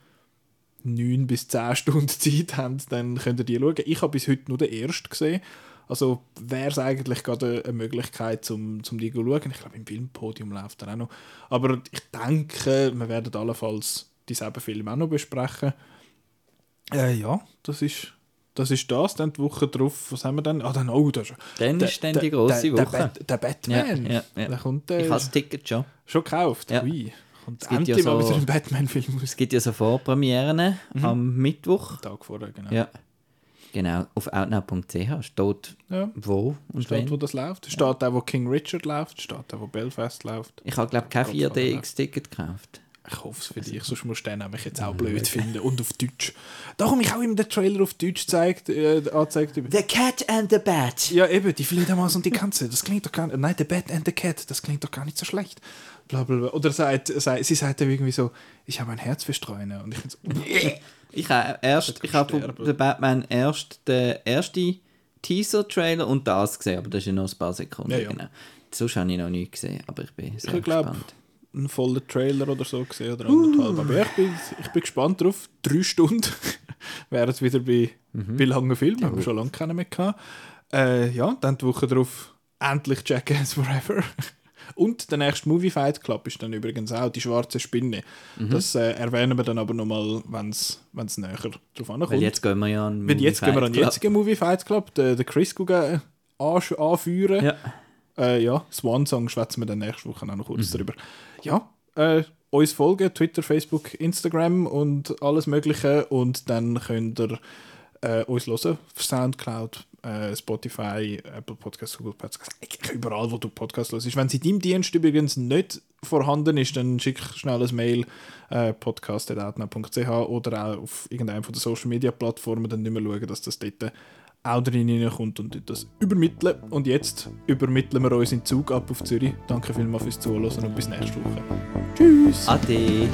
9 bis 10 Stunden Zeit habt, dann könnt ihr die schauen. Ich habe bis heute nur den ersten gesehen. Also wäre es eigentlich gerade eine Möglichkeit, um, um die zu schauen. Ich glaube, im Filmpodium läuft er auch noch. Aber ich denke, wir werden allenfalls dieselben Filme auch noch besprechen. Äh, ja, das ist, das ist das. Dann die Woche drauf, was haben wir dann? Ah, dann, oh, das ist, Dann der- ist dann die grosse der, Woche. Der, Bat, der Batman. Ja, ja, ja. Der kommt, Ich äh, habe das Ticket schon. schon gekauft. Ja. Ui. Kommt Es gibt ja so- wieder Batman-Film Es gibt ja so Vorpremieren Mhm. am Mittwoch. Tag vorher, genau. Ja. Genau, auf outnow.ch steht Ja. wo und Steht, wo wenn. das läuft. Steht auch, wo King Richard läuft. Steht auch, wo Belfast läuft. Ich habe, glaube ich, kein Godfather 4DX-Ticket gekauft. Ich hoffe es für dich, sonst musst du den nämlich jetzt auch blöd finden. Und auf Deutsch. Da habe ich auch immer den Trailer auf Deutsch zeigt, äh, angezeigt. The Cat and the Bat. Ja, eben, die Fledermaus und die Katze. Das klingt doch gar nicht. Nein, The Bat and the Cat, das klingt doch gar nicht so schlecht. Bla, bla, bla. Oder sagt, sagt, sie sagt dann irgendwie so: Ich habe ein Herz für Streune. Und ich so, Ich habe erst, ich habe von. The Batman erst den ersten Teaser-Trailer und das gesehen, aber das ist ja noch ein paar Sekunden. Ja, ja. Genau. Sonst habe ich noch nie gesehen, aber ich bin sehr Ich glaube, gespannt. Einen vollen Trailer oder so gesehen oder anderthalb. Aber ja, ich bin, ich bin gespannt drauf. Drei Stunden wären es wieder bei, bei langen Filmen. Haben wir schon lange keinen mehr gehabt. Äh, ja, dann die Woche drauf endlich Jackass Forever. Und der nächste Movie Fight Club ist dann übrigens auch die schwarze Spinne. Das äh, erwähnen wir dann aber nochmal, wenn es näher drauf ankommt. Weil jetzt gehen wir ja an Weil jetzt gehen wir an den Fight jetzigen Movie Fight Club, den, den Chris gucken, ansch- anführen. Ja. Äh, ja, Swan Song schwätzen wir dann nächste Woche auch noch kurz darüber. Ja, äh, uns folgen, Twitter, Facebook, Instagram und alles Mögliche. Und dann könnt ihr äh, uns hören auf Soundcloud, äh, Spotify, Apple Podcasts, Google Podcasts, überall, wo du Podcasts hörst. Wenn sie in deinem Dienst übrigens nicht vorhanden ist, dann schick schnell ein Mail äh, podcast.outnow.ch oder auch auf irgendeiner von den Social Media Plattformen, dann nicht mehr schauen, dass das dort auch drin reinkommt und das übermitteln. Und jetzt übermitteln wir unseren Zug ab auf Zürich. Danke vielmals fürs Zuhören und bis nächste Woche. Tschüss! Ade.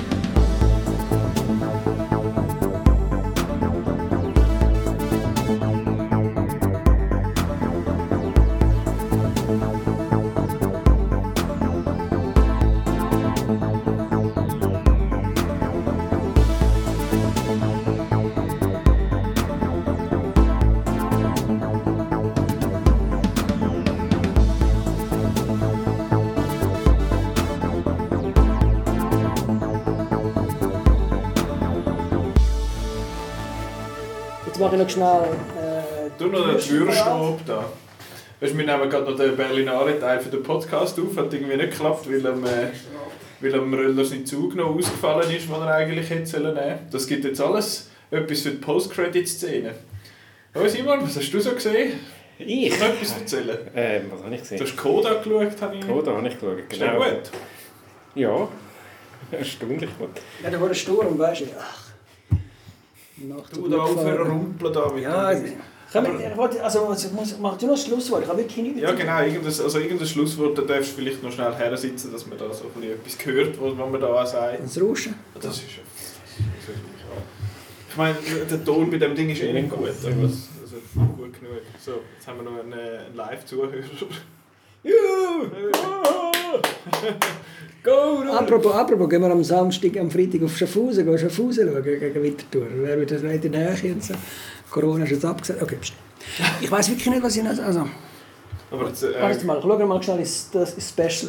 Schnell. Äh, Du noch den Würstab da. Weißt, du, wir nehmen gerade noch den Berlinare-Teil für den Podcast auf. Hat irgendwie nicht geklappt, weil am, äh, weil am Röller sein Zug noch ausgefallen ist, den er eigentlich hätte sollen nehmen Das gibt jetzt alles etwas für die Post-Credit-Szene. Oh Simon, was hast du so gesehen? Ich? Kannst du noch etwas erzählen? Ähm, was habe ich Du gesehen? hast Coda geschaut, habe ich. Coda habe ich geschaut, Ist genau. gut? Ja, erstaunlich gut. ja, da war ein Sturm, weißt du. Ach. Nach Du da aufrumpeln da mit Ja, dem- also, also mach du noch das Schlusswort. Ich habe wirklich nicht Ja, genau. Irgendein, also irgendein Schlusswort, da darfst du vielleicht noch schnell her sitzen, dass man da so ein bisschen etwas hört, was man da auch sagt. Das Rauschen. Das ist ja. Ich meine, der Ton bei dem Ding ist eh nicht gut. Also, also gut genug. So, jetzt haben wir noch einen, einen Live-Zuhörer. Go! Apropos, apropos, gehen wir am Samstag, am Freitag auf Schaffhausen, gehen Schaffhausen schauen gegen Winterthur. Wer wird das nicht in der Nähe so? Corona ist jetzt abgesagt. Okay, pst. Ich weiß wirklich nicht, was ich noch... Also, Aber jetzt, äh, warte mal, schauen wir mal schnell ins, das ins Special.